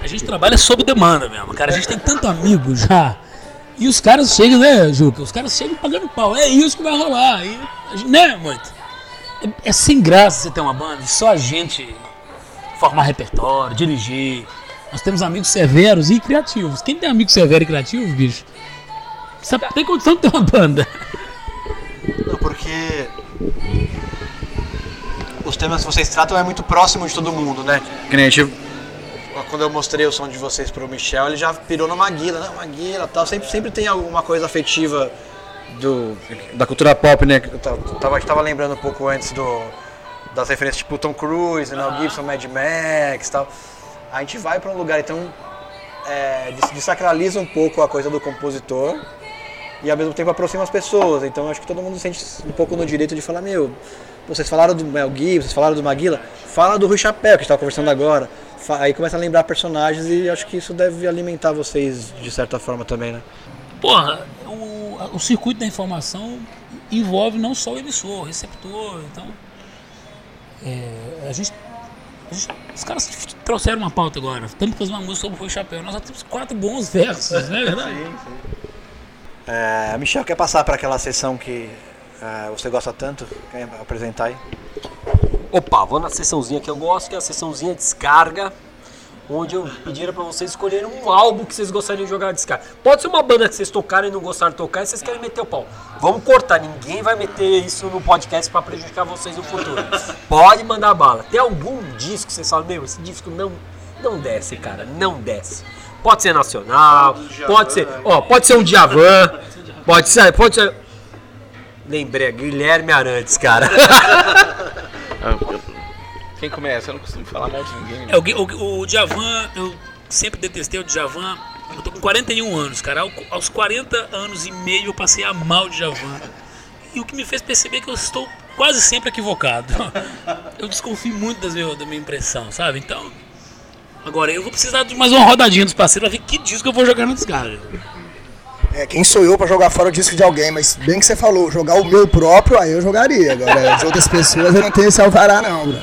A gente trabalha sob demanda mesmo, cara. A gente tem tanto amigo já. E os caras chegam, né, Juca? Os caras chegam pagando pau. É isso que vai rolar. E, né, muito? É, é sem graça você ter uma banda e só a gente formar repertório, dirigir. Nós temos amigos severos e criativos. Quem tem amigo severo e criativo, bicho, sabe, tem condição de ter uma banda. Não, porque os temas que vocês tratam é muito próximo de todo mundo, né? Que nem a gente, quando eu mostrei o som de vocês pro Michel, ele já pirou na Maguila, né? Maguila tal. Sempre, sempre tem alguma coisa afetiva do, da cultura pop, né? Eu tava, tava, lembrando um pouco antes do, das referências tipo Tom Cruise, Mel Gibson, Mad Max tal. A gente vai pra um lugar, então é, des- desacraliza um pouco a coisa do compositor e ao mesmo tempo aproxima as pessoas. Então acho que todo mundo sente um pouco no direito de falar, meu, vocês falaram do Mel Gibson, vocês falaram do Maguila, fala do Rui Chapéu, que a gente estava conversando agora. Aí começa a lembrar personagens e acho que isso deve alimentar vocês de certa forma também, né? Porra, o, o circuito da informação envolve não só o emissor, o receptor, então. é, a, gente, a gente- Os caras trouxeram uma pauta agora. Temos que fazer uma música sobre o Rui Chapéu. Nós já temos quatro bons versos, não é verdade? É, Michel, quer passar para aquela sessão que é, você gosta tanto? Quer apresentar aí? Opa, vou na sessãozinha que eu gosto, que é a sessãozinha descarga, onde eu pediria pra vocês escolherem um álbum que vocês gostariam de jogar descarga. Pode ser uma banda que vocês tocaram e não gostaram de tocar e vocês querem meter o pau. Vamos cortar, ninguém vai meter isso no podcast pra prejudicar vocês no futuro. Pode mandar bala. Tem algum disco que vocês falam, meu, esse disco não, não desce, cara, não desce. Pode ser nacional, pode ser, ó, pode ser um Djavan, pode ser, pode ser... Lembrei, Guilherme Arantes, cara. Quem começa? Eu não costumo falar mal de ninguém. É, o, o, o Djavan, eu sempre detestei o Djavan. Eu tô com 41 anos, cara. Ao- Aos 40 anos e meio eu passei a amar o Djavan. E o que me fez perceber que eu estou quase sempre equivocado. Eu desconfio muito das meu, da minha impressão, sabe? Então, agora eu vou precisar de mais uma rodadinha dos parceiros pra ver que disco eu vou jogar na descarga. É, quem sou eu pra jogar fora o disco de alguém, mas bem que você falou, jogar o meu próprio, aí eu jogaria. Agora, as outras pessoas eu não tenho esse alvará não, bro.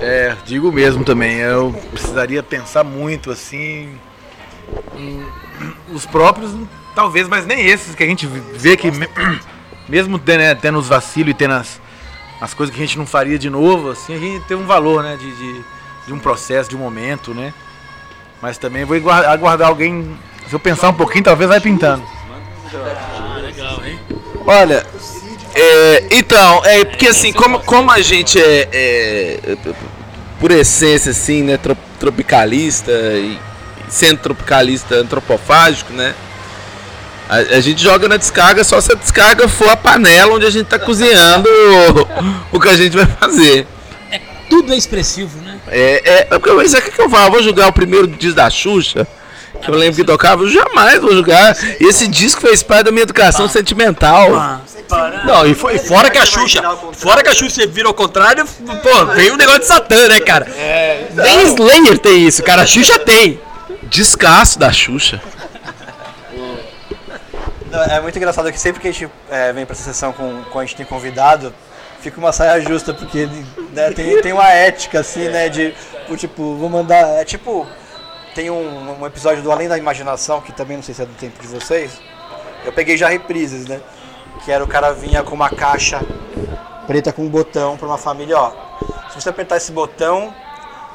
É, digo mesmo também. Eu precisaria pensar muito assim. Os próprios, talvez, mas nem esses que a gente vê que, me- mesmo tendo, né, tendo os vacilos e tendo as, as coisas que a gente não faria de novo, assim, a gente tem um valor, né? De, de, de um processo, de um momento, né? Mas também vou aguardar alguém. Se eu pensar um pouquinho, talvez vai pintando. Ah, legal, hein? Olha, é, então, é porque assim, como, como a gente é, é, por essência assim, né, tro- tropicalista e sendo tropicalista antropofágico, né? A, a gente joga na descarga só se a descarga for a panela onde a gente tá cozinhando o, o que a gente vai fazer. Tudo é expressivo, né? É, é, é mas é que que eu falo, vou jogar o primeiro disco da Xuxa, eu lembro que tocava, eu jamais vou jogar. Esse disco fez parte da minha educação sentimental. Não, e, fo- e fora que a Xuxa, fora que a Xuxa vira ao contrário, pô, vem um negócio de Satã, né, cara? Nem Slayer tem isso, cara, a Xuxa tem. Descasso da Xuxa. Não, É muito engraçado que sempre que a gente é, vem pra essa sessão com, com a gente tem convidado, fica uma saia justa, porque né, tem, tem uma ética assim, né? De o tipo, vou mandar. É tipo. Tem um, um episódio do Além da Imaginação, que também não sei se é do tempo de vocês. Eu peguei já reprises, né? Que era o cara vinha com uma caixa preta com um botão pra uma família, ó. Se você apertar esse botão,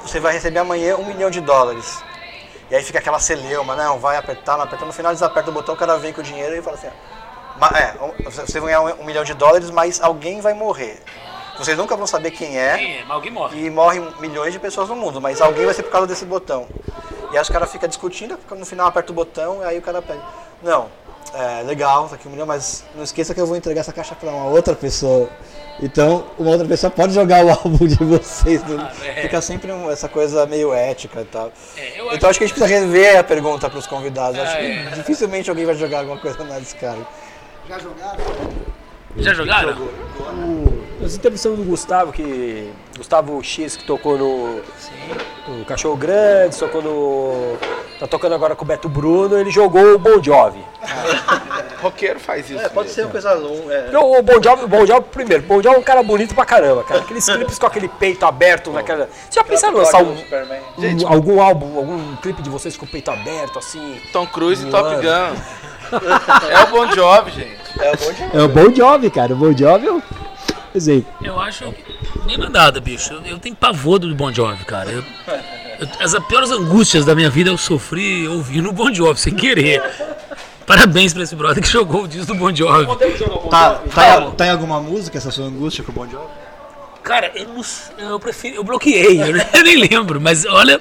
você vai receber amanhã um milhão de dólares. E aí fica aquela celeuma, não, vai apertar, não apertar. No final eles apertam o botão, o cara vem com o dinheiro e fala assim, ó, "Ma- é, você vai ganhar um, um milhão de dólares, mas alguém vai morrer. Vocês nunca vão saber quem é. Quem é? Mas alguém morre. E morrem milhões de pessoas no mundo, mas alguém vai ser por causa desse botão. E aí os caras ficam discutindo, no final aperta o botão, e aí o cara pega. Não, é legal, tá aqui um milhão, mas não esqueça que eu vou entregar essa caixa pra uma outra pessoa. Então, uma outra pessoa pode jogar o álbum de vocês. né? é. Fica sempre um- essa coisa meio ética e tal. É, eu então acho que a gente precisa rever a pergunta pros convidados. acho Ah, que é. dificilmente alguém vai jogar alguma coisa na descarga. Já jogaram? Já jogaram? Nós entrevistamos do Gustavo, que. Gustavo X, que tocou no. no Cachorro Grande, tocou no. Tá tocando agora com o Beto Bruno, ele jogou o Bon Jovi. Roqueiro faz isso. É, pode ser uma coisa longa. É. Não, o Bon Jovi, o Bon Jovi, primeiro, o Bon Jovi é um cara bonito pra caramba, cara. Aqueles clipes com aquele peito aberto naquela. Vocês já pensaram em lançar um, um- algum álbum, algum clipe de vocês com o peito aberto, assim? Tom Cruise e. Top Gun. É o Bon Jovi, gente. É o bom de É o Bon Jovi, cara. O Bon Jovi é um exemplo. Eu acho nem mandada, bicho. Eu, eu tenho pavor do Bon Jovi, cara. Eu- eu- as piores angústias da minha vida eu sofri ouvindo o Bon Jovi, sem querer. Parabéns pra esse brother que jogou o disco do Bon Jovi. Tá, tá, tá em alguma música essa sua angústia com o Bon Jovi? Cara, eu, não eu prefiro. Eu bloqueei, eu, eu nem lembro, mas olha.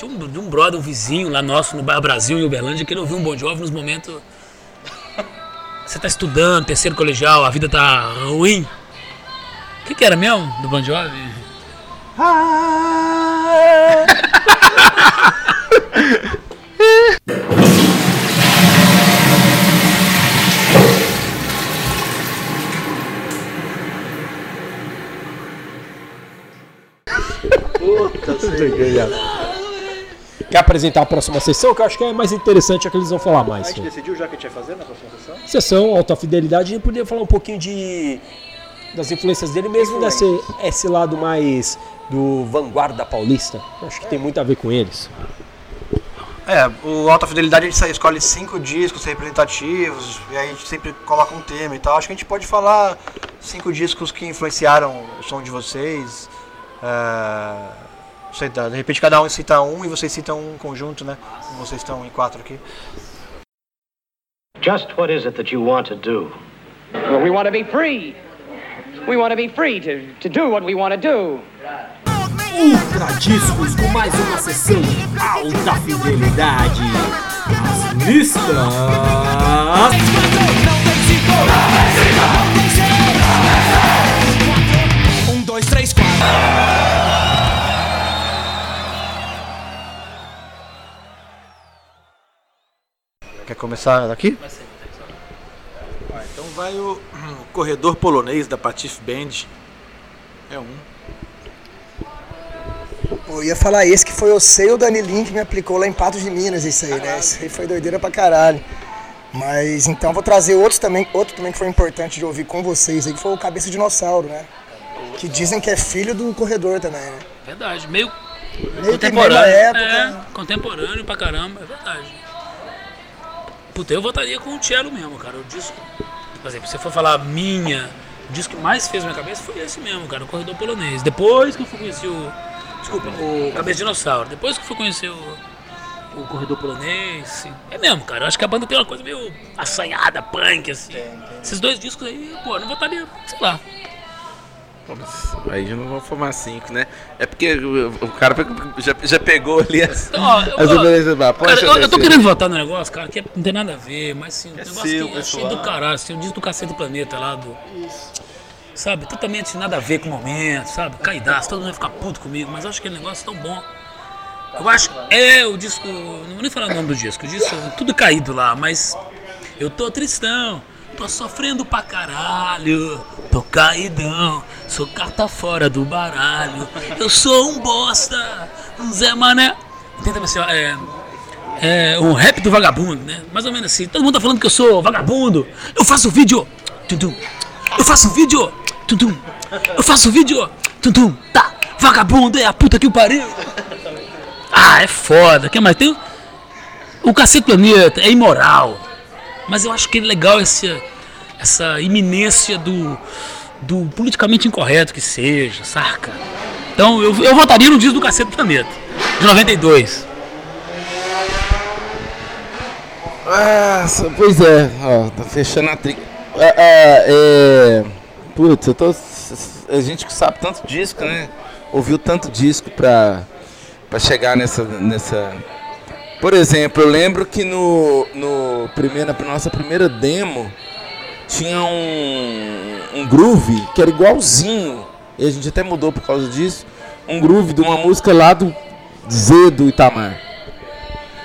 Tinha um, um brother, um vizinho lá nosso no Bairro Brasil, em Uberlândia, que ele ouviu um Bon Jovi nos momentos. Você tá estudando, terceiro colegial, a vida tá ruim. O que, que era mesmo do Bon Jovi? Quer apresentar a próxima sessão? Que eu acho que é mais interessante, é que eles vão falar A mais. gente decidiu já o que a gente ia fazer na próxima sessão? Sessão, alta fidelidade, a gente podia falar um pouquinho de das influências dele, mesmo desse esse lado mais do vanguarda paulista. Eu Acho que tem muito a ver com eles. É, o Alta Fidelidade a gente escolhe cinco discos representativos, e aí a gente sempre coloca um tema e tal. Acho que a gente pode falar cinco discos que influenciaram o som de vocês. É, não sei, tá, de repente cada um cita um e vocês citam um conjunto, né? Como vocês estão em quatro aqui. Just what is it that you want to do? Well, we want to be free. We want to be free to, to do what we want to do. Ultra Discos com mais uma sessão alta fidelidade. As listas. Um, dois, três, quatro. Quer começar daqui? Ah, então vai o, o corredor polonês da Patife Band. É um. Eu ia falar esse que foi o seu Danilinho que me aplicou lá em Patos de Minas, isso aí, né? Isso aí foi doideira pra caralho. Mas então vou trazer outros também, outro também que foi importante de ouvir com vocês aí, que foi o Cabeça de Dinossauro, né? Que dizem que é filho do corredor também, né? Verdade, meio Meio contemporâneo. época. É, contemporâneo pra caramba, é verdade. Puta, eu votaria com o Cello mesmo, cara. O disco, por exemplo, se você for falar minha, o disco que mais fez minha cabeça foi esse mesmo, cara, o Corredor Polonês. Depois que eu fui conhecer o. Desculpa, o Cabeça de Dinossauro. Depois que eu fui conhecer o, o Corredor Polonês. É mesmo, cara. Eu acho que a banda tem uma coisa meio assanhada, punk, assim. Esses dois discos aí, pô, eu não votaria, sei lá. Aí já não vão formar cinco, né? É porque o, cara já, já pegou ali as, Ó, eu- as põe Cara, eu, eu tô querendo votar no negócio, cara, que não tem nada a ver, mas assim, o negócio seu, que eu achei pessoal. do caralho, assim, o disco do Cacete do Planeta lá do. Sabe, totalmente nada a ver com o momento, sabe? Caidaço, todo mundo vai ficar puto comigo, mas eu acho aquele negócio tão bom. Eu acho. É, o disco. Não vou nem falar o nome do disco, o disco, tudo caído lá, mas. Eu tô tristão, tô sofrendo pra caralho, tô caidão, sou carta fora do baralho, eu sou um bosta, um Zé Mané. Tenta ver se. É, é um rap do vagabundo, né? Mais ou menos assim. Todo mundo tá falando que eu sou vagabundo. Eu faço vídeo. Tum. Eu faço vídeo. Tum. Eu faço vídeo. Tum. Tá. Vagabundo é a puta que o pariu. Ah, é foda. O que mais? Tem o Cacete Planeta. É imoral. Mas eu acho que é legal essa, essa iminência do, do politicamente incorreto que seja, saca? Então eu, eu votaria no disco do Cacete Planeta. De 92. Ah, pois é, ó, tá fechando a trilha. Ah, ah, é. Putz, eu tô a gente que sabe tanto disco, né? Ouviu tanto disco pra, pra chegar nessa, nessa. Por exemplo, eu lembro que no, no primeiro, na nossa primeira demo tinha um, um groove que era igualzinho, e a gente até mudou por causa disso, um groove de uma música lá do Z do Itamar.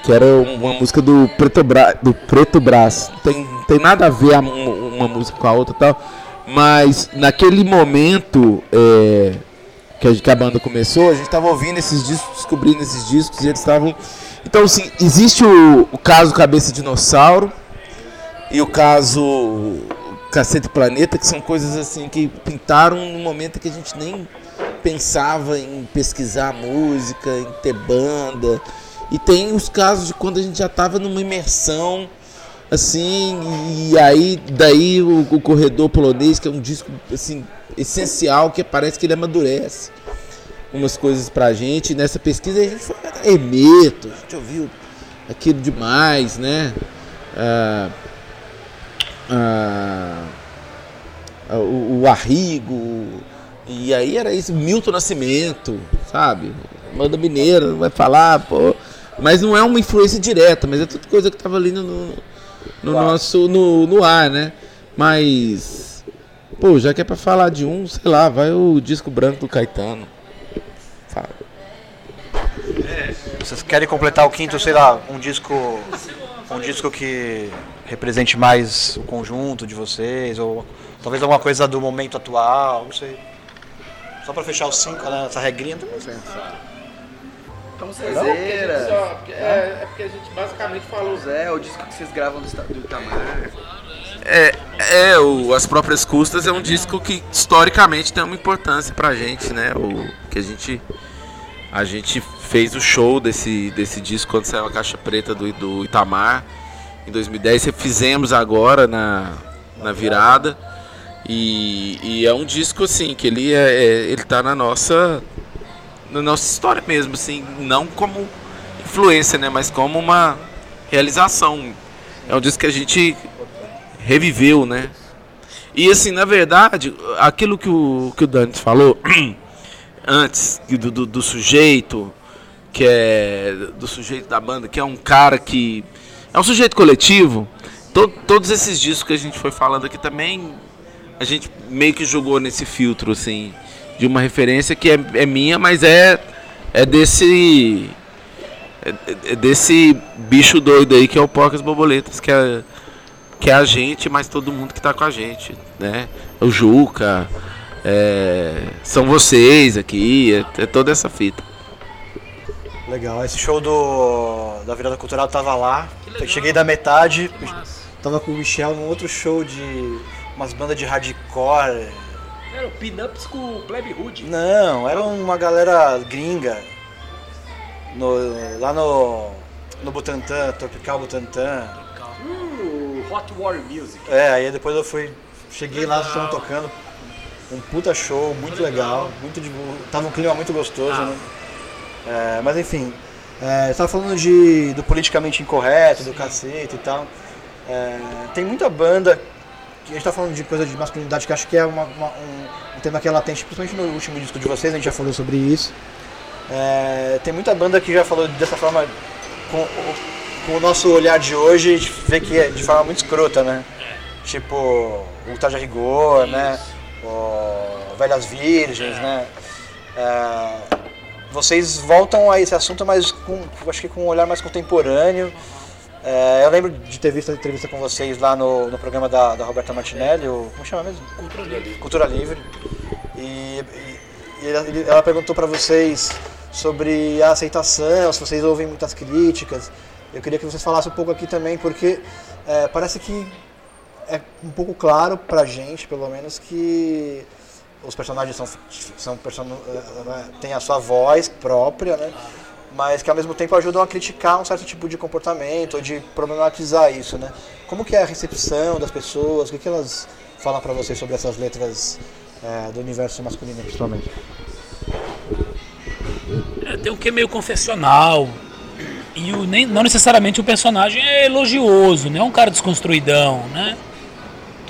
Que era uma música do Preto, Bra do Preto Brás. Tem, tem nada a ver uma música com a outra e tal. Mas naquele momento é, que, a, que, a, banda começou, a gente estava ouvindo esses discos, descobrindo esses discos e eles estavam. Então, assim, existe o, o caso Cabeça Dinossauro e o caso Cacete Planeta, que são coisas assim que pintaram no momento que a gente nem pensava em pesquisar música, em ter banda. E tem os casos de quando a gente já estava numa imersão assim, e aí daí o, o, Corredor Polonês, que é um disco assim essencial, que parece que ele amadurece umas coisas pra gente. Nessa pesquisa a gente foi Hermeto, a gente ouviu aquilo demais, né? Ah, ah, o, o Arrigo, e aí era isso, Milton Nascimento, sabe? Manda Mineira, vai falar, pô. Mas não é uma influência direta, mas é tudo coisa que tava ali no, no nosso. No, no ar, né? Mas. Pô, já que é pra falar de um, sei lá, vai o disco branco do Caetano. Fala. Vocês querem completar o quinto, sei lá, um disco. Um disco que represente mais o conjunto de vocês, ou talvez alguma coisa do momento atual, não sei. Só pra fechar os cinco, né? Essa regrinha não tem Então Zezeira. É, é, é porque a gente basicamente falou. Zé, o disco que vocês gravam do, do Itamar. É, é o As Próprias Custas é um disco que historicamente tem uma importância pra gente, né? O, que a gente. A gente fez o show desse, desse disco quando saiu a caixa preta do, do Itamar em 2010. Fizemos agora na, na virada. E, e, é um disco assim que ele é, é, ele tá na nossa na nossa história mesmo, assim, não como influência, né, mas como uma realização. É um disco que a gente reviveu, né? E assim, na verdade, aquilo que o que o Dani falou antes do, do, do sujeito, que é do sujeito da banda, que é um cara que é um sujeito coletivo. To, todos esses discos que a gente foi falando aqui também a gente meio que jogou nesse filtro, assim, de uma referência que é, é minha, mas é, é desse. É, é desse bicho doido aí que é o Porcas Borboletas, que é, que é a gente, mas todo mundo que está com a gente, né? O Juca, é, são vocês aqui, é, é, toda essa fita. Legal, esse show do, da Virada Cultural tava lá, cheguei da metade, tava com o Michel num outro show de umas bandas de hardcore. Era o Pinups com o Plebe Hood. Não, era uma galera gringa. No, lá no, no Butantã, Tropical Butantã. Uh, Hot War Music. É, aí depois eu fui. Cheguei lá, estavam tocando. Um puta show, muito legal. Muito de, tava um clima muito gostoso, ah. né? É, mas enfim, é, você tava falando de, do politicamente incorreto, do cacete e tal. É, tem muita banda a gente está falando de coisa de masculinidade que acho que é uma, uma, um, um, tema que é latente, principalmente no último disco de vocês, a gente já falou sobre isso. É, tem muita banda que já falou dessa forma, com, com, o nosso olhar de hoje, a gente vê que é de forma muito escrota, né? Tipo, o Taja Rigor, né? O Velhas Virgens, né? É, vocês voltam a esse assunto, mas com, acho que com um olhar mais contemporâneo. É, eu lembro de ter visto a entrevista com vocês lá no, no programa da, da Roberta Martinelli, o, como chama mesmo? Cultura Livre. Cultura Livre. E, e, e ela perguntou para vocês sobre a aceitação, se vocês ouvem muitas críticas. Eu queria que vocês falassem um pouco aqui também, porque é, parece que é um pouco claro pra gente, pelo menos, que os personagens são, são person... É, é, têm a sua voz própria, né? mas que ao mesmo tempo ajudam a criticar um certo tipo de comportamento ou de problematizar isso, né? Como que é a recepção das pessoas? O que, que elas falam para você sobre essas letras é, do universo masculino, principalmente? É, tem um que meio confessional e o, nem, não necessariamente o personagem é elogioso, não é um cara desconstruidão, né?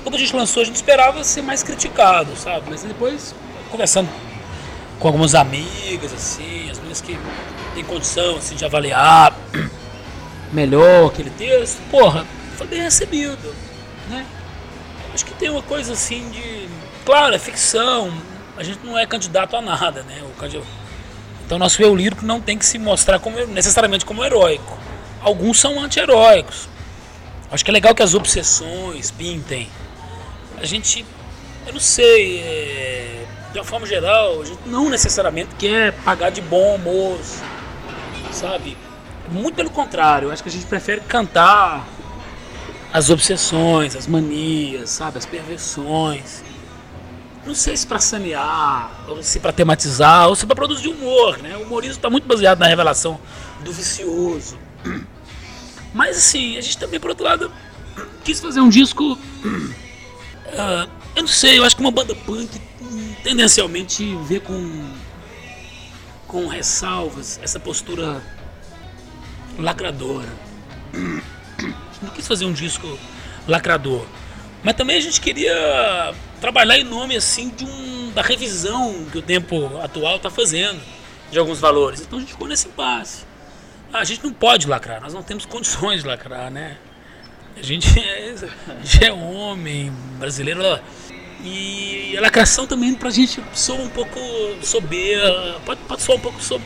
Quando a gente lançou, a gente esperava ser mais criticado, sabe? Mas depois, conversando com algumas amigas, assim, as meninas que têm condição assim, de avaliar melhor aquele texto, porra, foi bem recebido, né? Acho que tem uma coisa assim de. Claro, é ficção, a gente não é candidato a nada, né? O candidato... Então nosso eu lírico não tem que se mostrar como, necessariamente como heróico. Alguns são anti-heróicos. Acho que é legal que as obsessões pintem. A gente, eu não sei, é, de uma forma geral, a gente não necessariamente quer pagar de bom moço, sabe? Muito pelo contrário, acho que a gente prefere cantar as obsessões, as manias, sabe, as perversões. Não sei se para sanear, ou se para tematizar, ou se para produzir humor, né? O humorismo está muito baseado na revelação do vicioso. Mas assim, a gente também, por outro lado, quis fazer um disco. Uh, eu não sei, eu acho que uma banda punk tendencialmente vê com, com ressalvas essa postura lacradora. Não quis fazer um disco lacrador. Mas também a gente queria trabalhar em nome assim de um, da revisão que o tempo atual está fazendo de alguns valores. Então a gente ficou nesse impasse. Ah, a gente não pode lacrar, nós não temos condições de lacrar, né? A gente é, a gente é homem, brasileiro. E a lacração também pra gente soa um pouco soberba, pode, pode soar um pouco sob,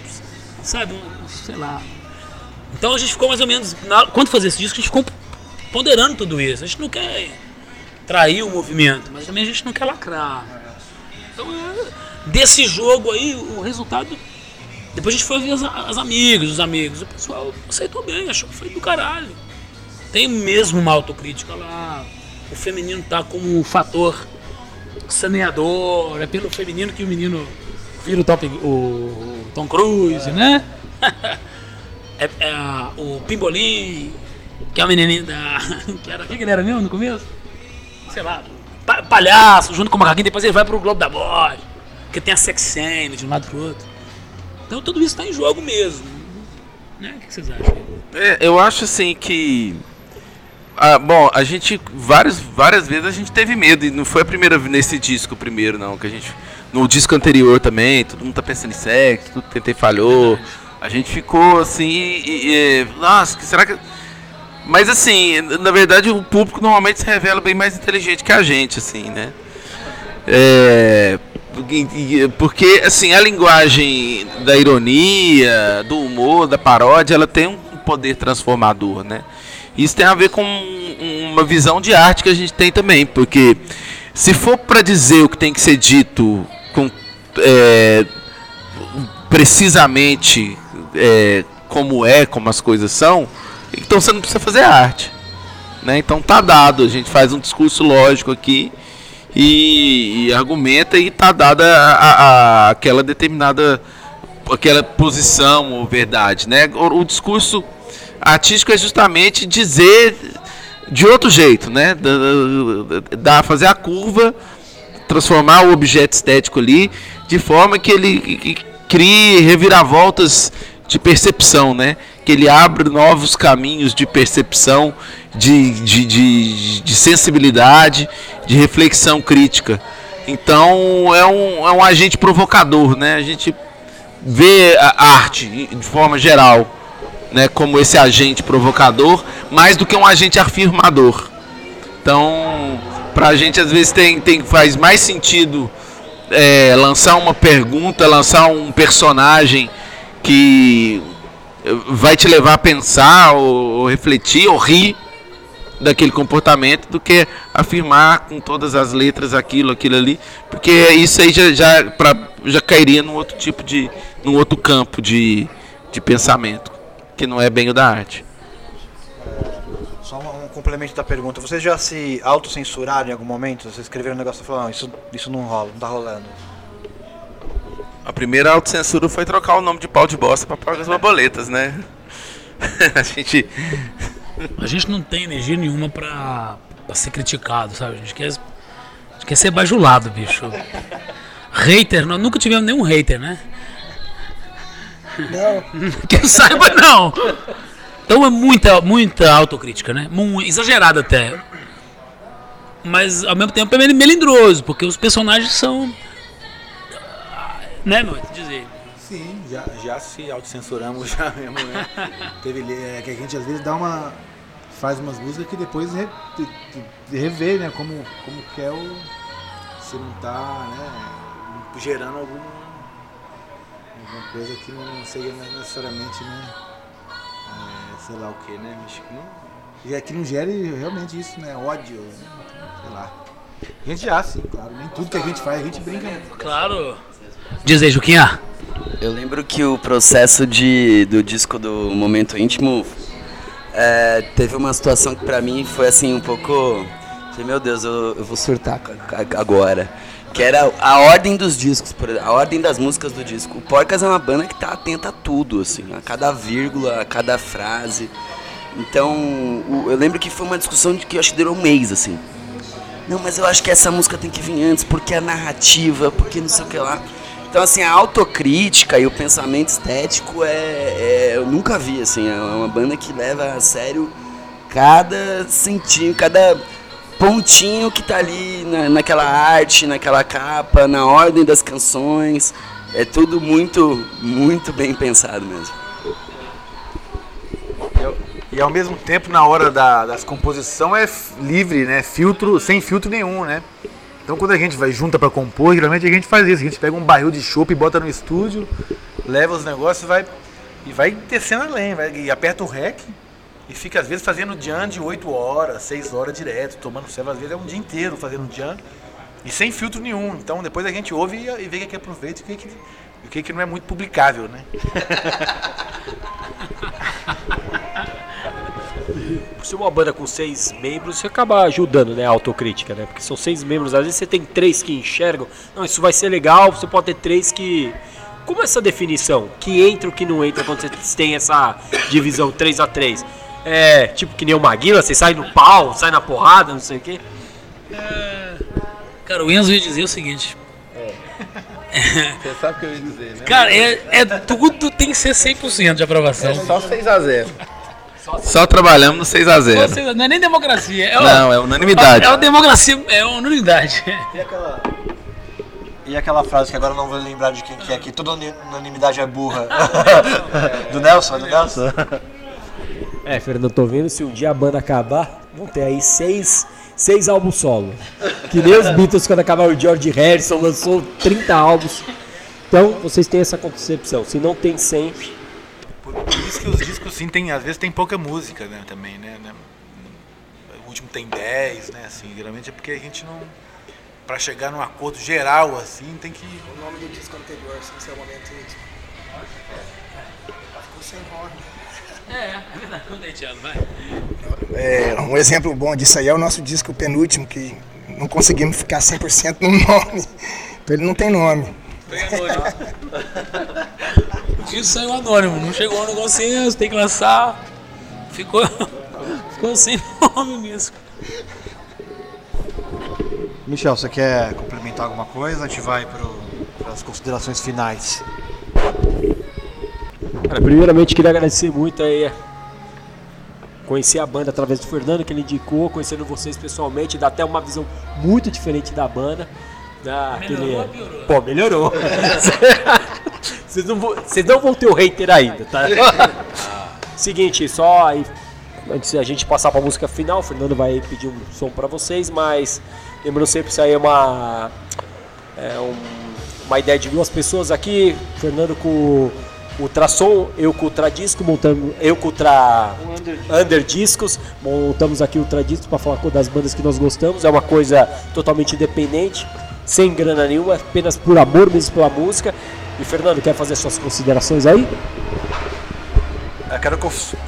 sabe, sei lá. Então a gente ficou mais ou menos, na, quando fazer esse disco, a gente ficou ponderando tudo isso. A gente não quer trair o movimento, mas também a gente não quer lacrar. Então, é, desse jogo aí, o resultado depois a gente foi ver as, as amigas, os amigos. O pessoal aceitou bem, achou que foi do caralho. Tem mesmo uma autocrítica lá. O feminino tá como um fator saneador. É pelo feminino que o menino vira o, top, o, Tom Cruise, é. né? é, é o Pimbolim, que é o menininho da. Que era, que ele era mesmo no começo? Sei lá, palhaço, junto com o macaquinho. Depois ele vai pro Globo da Voz, que tem a sex de um lado pro outro. Então tudo isso está em jogo mesmo. Né? O que vocês acham? É, eu acho assim que. Ah, bom, a gente várias, várias vezes a gente teve medo e não foi a primeira nesse disco primeiro não que a gente no disco anterior também todo mundo tá pensando em sexo tudo tentei falhou. A gente ficou assim e, e, nossa será que mas assim na verdade o público normalmente se revela bem mais inteligente que a gente assim né? É, porque assim a linguagem da ironia do humor da paródia ela tem um poder transformador né isso tem a ver com uma visão de arte que a gente tem também porque se for para dizer o que tem que ser dito com é, precisamente é, como é como as coisas são então você não precisa fazer arte né então tá dado a gente faz um discurso lógico aqui e, e argumenta e está dada a, a, aquela determinada aquela posição ou verdade, né? O, o, discurso artístico é justamente dizer de outro jeito, né? Da, da, fazer a curva, transformar o objeto estético ali de forma que ele crie reviravoltas de percepção, né? Que ele abre novos caminhos de percepção, de, de, de, de sensibilidade de reflexão crítica. Então é um, é um agente provocador, né? A gente vê a arte de forma geral, né, como esse agente provocador, mais do que um agente afirmador. Então, para a gente às vezes tem, tem faz mais sentido é, lançar uma pergunta, lançar um personagem que vai te levar a pensar ou, ou refletir ou rir daquele comportamento do que afirmar com todas as letras aquilo, aquilo ali, porque isso aí já, já, pra, já cairia num outro tipo de. num outro campo de, de pensamento, que não é bem o da arte. Só um, um complemento da pergunta. Vocês já se autocensuraram em algum momento? Vocês escreveram um negócio e falaram, isso, isso não rola, não tá rolando. A primeira autocensura foi trocar o nome de pau de bosta para pagar as borboletas, né? a gente a gente não tem energia nenhuma pra, pra ser criticado, sabe? A gente quer, a gente quer ser bajulado, bicho. Hater, nós nunca tivemos nenhum hater, né? Não. Que saiba, não. Então é muita, muita autocrítica, né? Exagerada até. mas ao mesmo tempo é mel- melindroso, porque os personagens são. Né, meu? Dizer. Sim, já, já se autocensuramos já mesmo, né? Teve é, que a gente às vezes dá uma. faz umas músicas que depois re, rever, né? Como, como que é o. Se não tá, né? Gerando alguma. Alguma coisa que não seja necessariamente, né? é, sei lá o que, né? Acho que não. e Que não gere realmente isso, né? Ódio, né? sei lá. A gente já, sim, claro. Nem tudo que a gente faz, a gente brinca. Claro. Diz aí, Juquinha. Eu lembro que o processo de, do disco do Momento Íntimo é, teve uma situação que pra mim foi assim um pouco. Falei, meu Deus, eu, eu vou surtar agora. Que era a ordem dos discos, a ordem das músicas do disco. O Porcas é uma banda que tá atenta a tudo, assim, a cada vírgula, a cada frase. Então, eu lembro que foi uma discussão de que eu acho que durou um mês, assim. Não, mas eu acho que essa música tem que vir antes, porque a narrativa, porque não sei o que lá. Então, assim, a autocrítica e o pensamento estético é, é- Eu nunca vi, assim, é uma banda que leva a sério cada centinho, cada pontinho que tá ali na, naquela arte, naquela capa, na ordem das canções. É tudo muito, muito bem pensado mesmo. E ao mesmo tempo, na hora da, das composição, é livre, né? Filtro, sem filtro nenhum, né? Então quando a gente vai junta pra compor, geralmente a gente faz isso. A gente pega um barril de chopp e bota no estúdio, leva os negócios e vai, e vai descendo além. Vai, e aperta o rec e fica às vezes fazendo jam de 8 horas, 6 horas direto, tomando serva. Às vezes é um dia inteiro fazendo jam e sem filtro nenhum. Então depois a gente ouve e, vê o que, que aproveita e o que, que, o que, que não é muito publicável, né? Por ser uma banda com seis membros, você acaba ajudando, né, a autocrítica, né? Porque são seis membros, às vezes você tem três que enxergam, não, isso vai ser legal, você pode ter três que... Como é essa definição? Que entra ou que não entra quando você tem essa divisão 3 a 3 É, tipo que nem o Maguila, você sai no pau, sai na porrada, não sei o quê. Cara, o Enzo ia dizer o seguinte. Você sabe o que eu ia dizer, né? Cara, é, é tudo tem que ser 100% de aprovação. É só 6x0. Só trabalhamos no 6x0. Você- Não é nem democracia. É Não, é unanimidade. É uma democracia, é uma unanimidade. E aquela, e aquela frase que agora eu não vou lembrar de quem que é, que toda unanimidade é burra. do Nelson, é do Nelson? É, Fernando, eu tô vendo se um dia a banda acabar, vão ter aí seis, seis álbuns solo. Que nem os Beatles quando acabaram o George Harrison lançou 30 álbuns. Então, vocês têm essa concepção. Se não tem 100, Por, por isso que os discos, sim, tem, às vezes tem pouca música, né, também, né, né? O último tem 10, né, assim, geralmente é porque a gente não... Pra chegar num acordo geral, assim, tem que... O nome do disco anterior, sem ser o momento íntimo. Ficou sem nome. É, não tem Thiago, vai. É, um exemplo bom disso aí é o nosso disco penúltimo, que não conseguimos ficar 100% no nome. Então ele não tem nome. Isso saiu anônimo, não chegou no consenso, tem que lançar. Ficou, ficou sem nome mesmo. Michel, você quer complementar alguma coisa? A gente vai para as considerações finais. Cara, primeiramente queria agradecer muito aí. Conhecer a banda através do Fernando, que ele indicou, conhecendo vocês pessoalmente, dá até uma visão muito diferente da banda. Dá Melhorou aquele... Pô, melhorou. vocês, não vão, vocês não vão ter o hater ainda, tá? Seguinte, só aí, antes da gente passar pra música final, o Fernando vai pedir um som pra vocês, mas lembrando sempre isso aí é uma. É um- uma ideia de duas pessoas aqui, Fernando com o Ultrassom, eu com o Ultradisco, montando, eu com o Under Discos, montamos aqui o Ultradiscos para falar das bandas que nós gostamos, é uma coisa totalmente independente, sem grana nenhuma, apenas por amor mesmo pela música. E Fernando, quer fazer suas considerações aí? Eu quero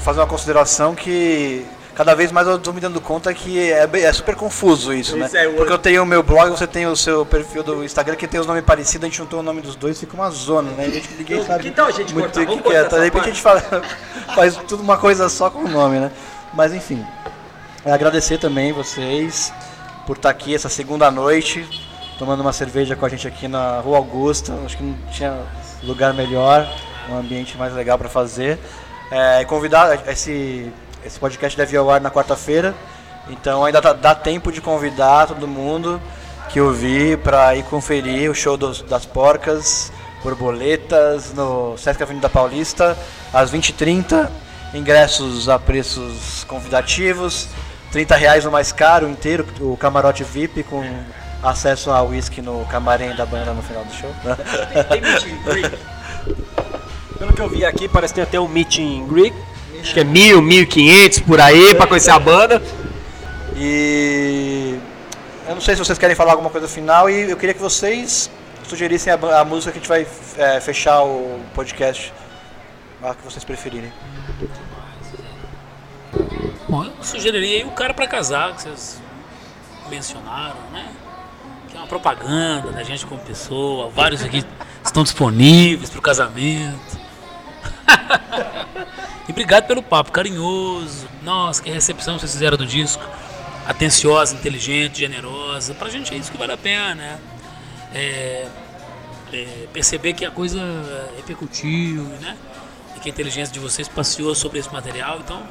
fazer uma consideração que cada vez mais eu estou me dando conta que é, é super confuso isso, né? Isso é, Porque eu tenho o meu blog, você tem o seu perfil do Instagram que tem os nomes parecidos, a gente juntou o nome dos dois, fica uma zona, né? A gente, ninguém sabe que tal a gente muito cortar? o que, que é. cortar De repente a gente fala, faz tudo uma coisa só com o nome, né? Mas enfim, agradecer também vocês por estar aqui essa segunda noite, tomando uma cerveja com a gente aqui na Rua Augusta. Acho que não tinha lugar melhor, um ambiente mais legal para fazer. É, convidar esse esse podcast deve ir ao ar na quarta-feira Então ainda dá, dá tempo de convidar todo mundo que ouvir para ir conferir o show dos- das porcas, borboletas, no Sesc Avenida Paulista, às 20h30. Ingressos a preços convidativos, 30 reais o mais caro inteiro, o camarote VIP com acesso a whisky no camarim da banda no final do show. Tem meet and greet? Pelo que eu vi aqui, parece que tem até um meet and greet. Acho que é mil, mil quinhentos por aí, pra conhecer a banda. E eu não sei se vocês querem falar alguma coisa final e eu queria que vocês sugerissem a, a música que a gente vai é, fechar o podcast, a que vocês preferirem. Bom, eu sugeriria o cara pra casar, que vocês mencionaram, né? Que é uma propaganda da gente como pessoa. Vários aqui estão disponíveis pro casamento. e obrigado pelo papo, carinhoso. Nossa, que recepção vocês fizeram do disco. Atenciosa, inteligente, generosa. Pra gente é isso que vale a pena, né? É, é, perceber que a coisa repercutiu, né? E que a inteligência de vocês passeou sobre esse material. Então,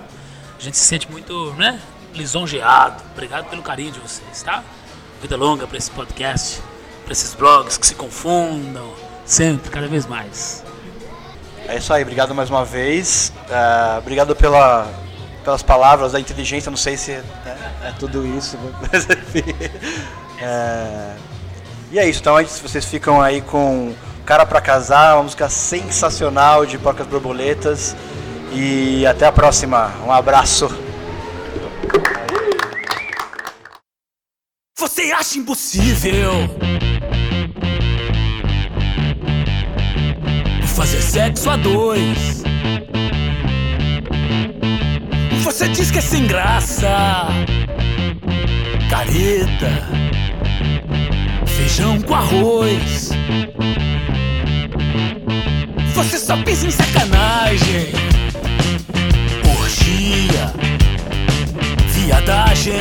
a gente se sente muito, né? Lisonjeado. Obrigado pelo carinho de vocês, tá? Vida longa para esse podcast, para esses blogs que se confundam sempre, cada vez mais. É isso aí, obrigado mais uma vez. É, obrigado pela, pelas palavras da inteligência, não sei se é, é tudo isso, mas enfim. É, e é isso, então vocês ficam aí com Cara pra Casar, uma música sensacional de Porcas Borboletas. E até a próxima. Um abraço. Você acha impossível fazer sexo a dois? Você diz que é sem graça, careta, feijão com arroz. Você só pensa em sacanagem, orgia, viadagem.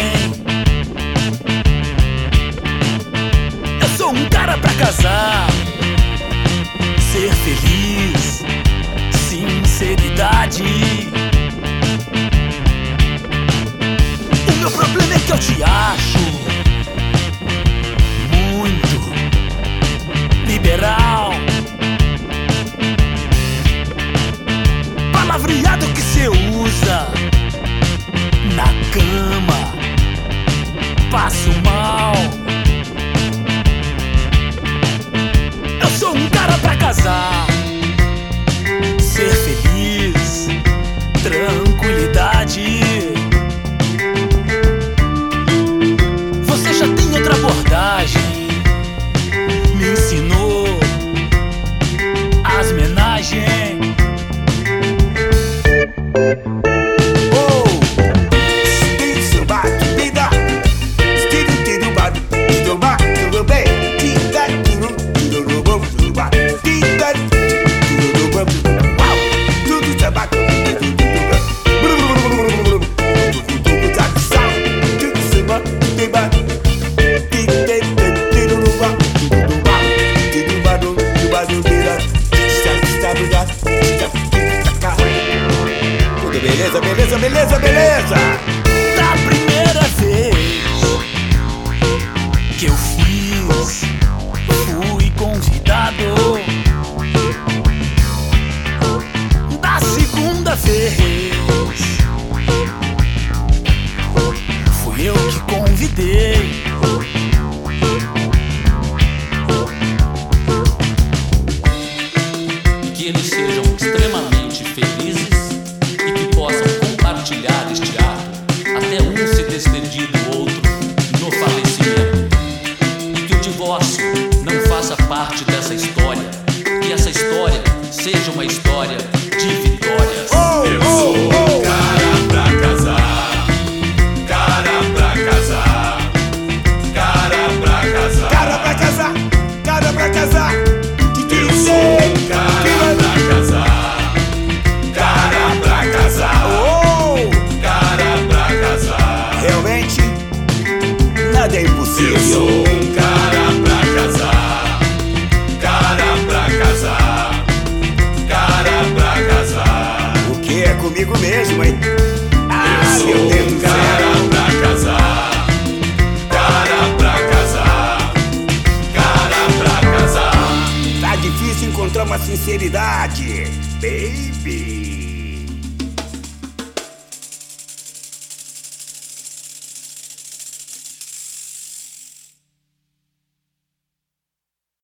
Eu sou um cara pra casar, ser feliz, sinceridade. O meu problema é que eu te acho muito liberal. Palavreado que cê usa na cama, passo mal. Casar,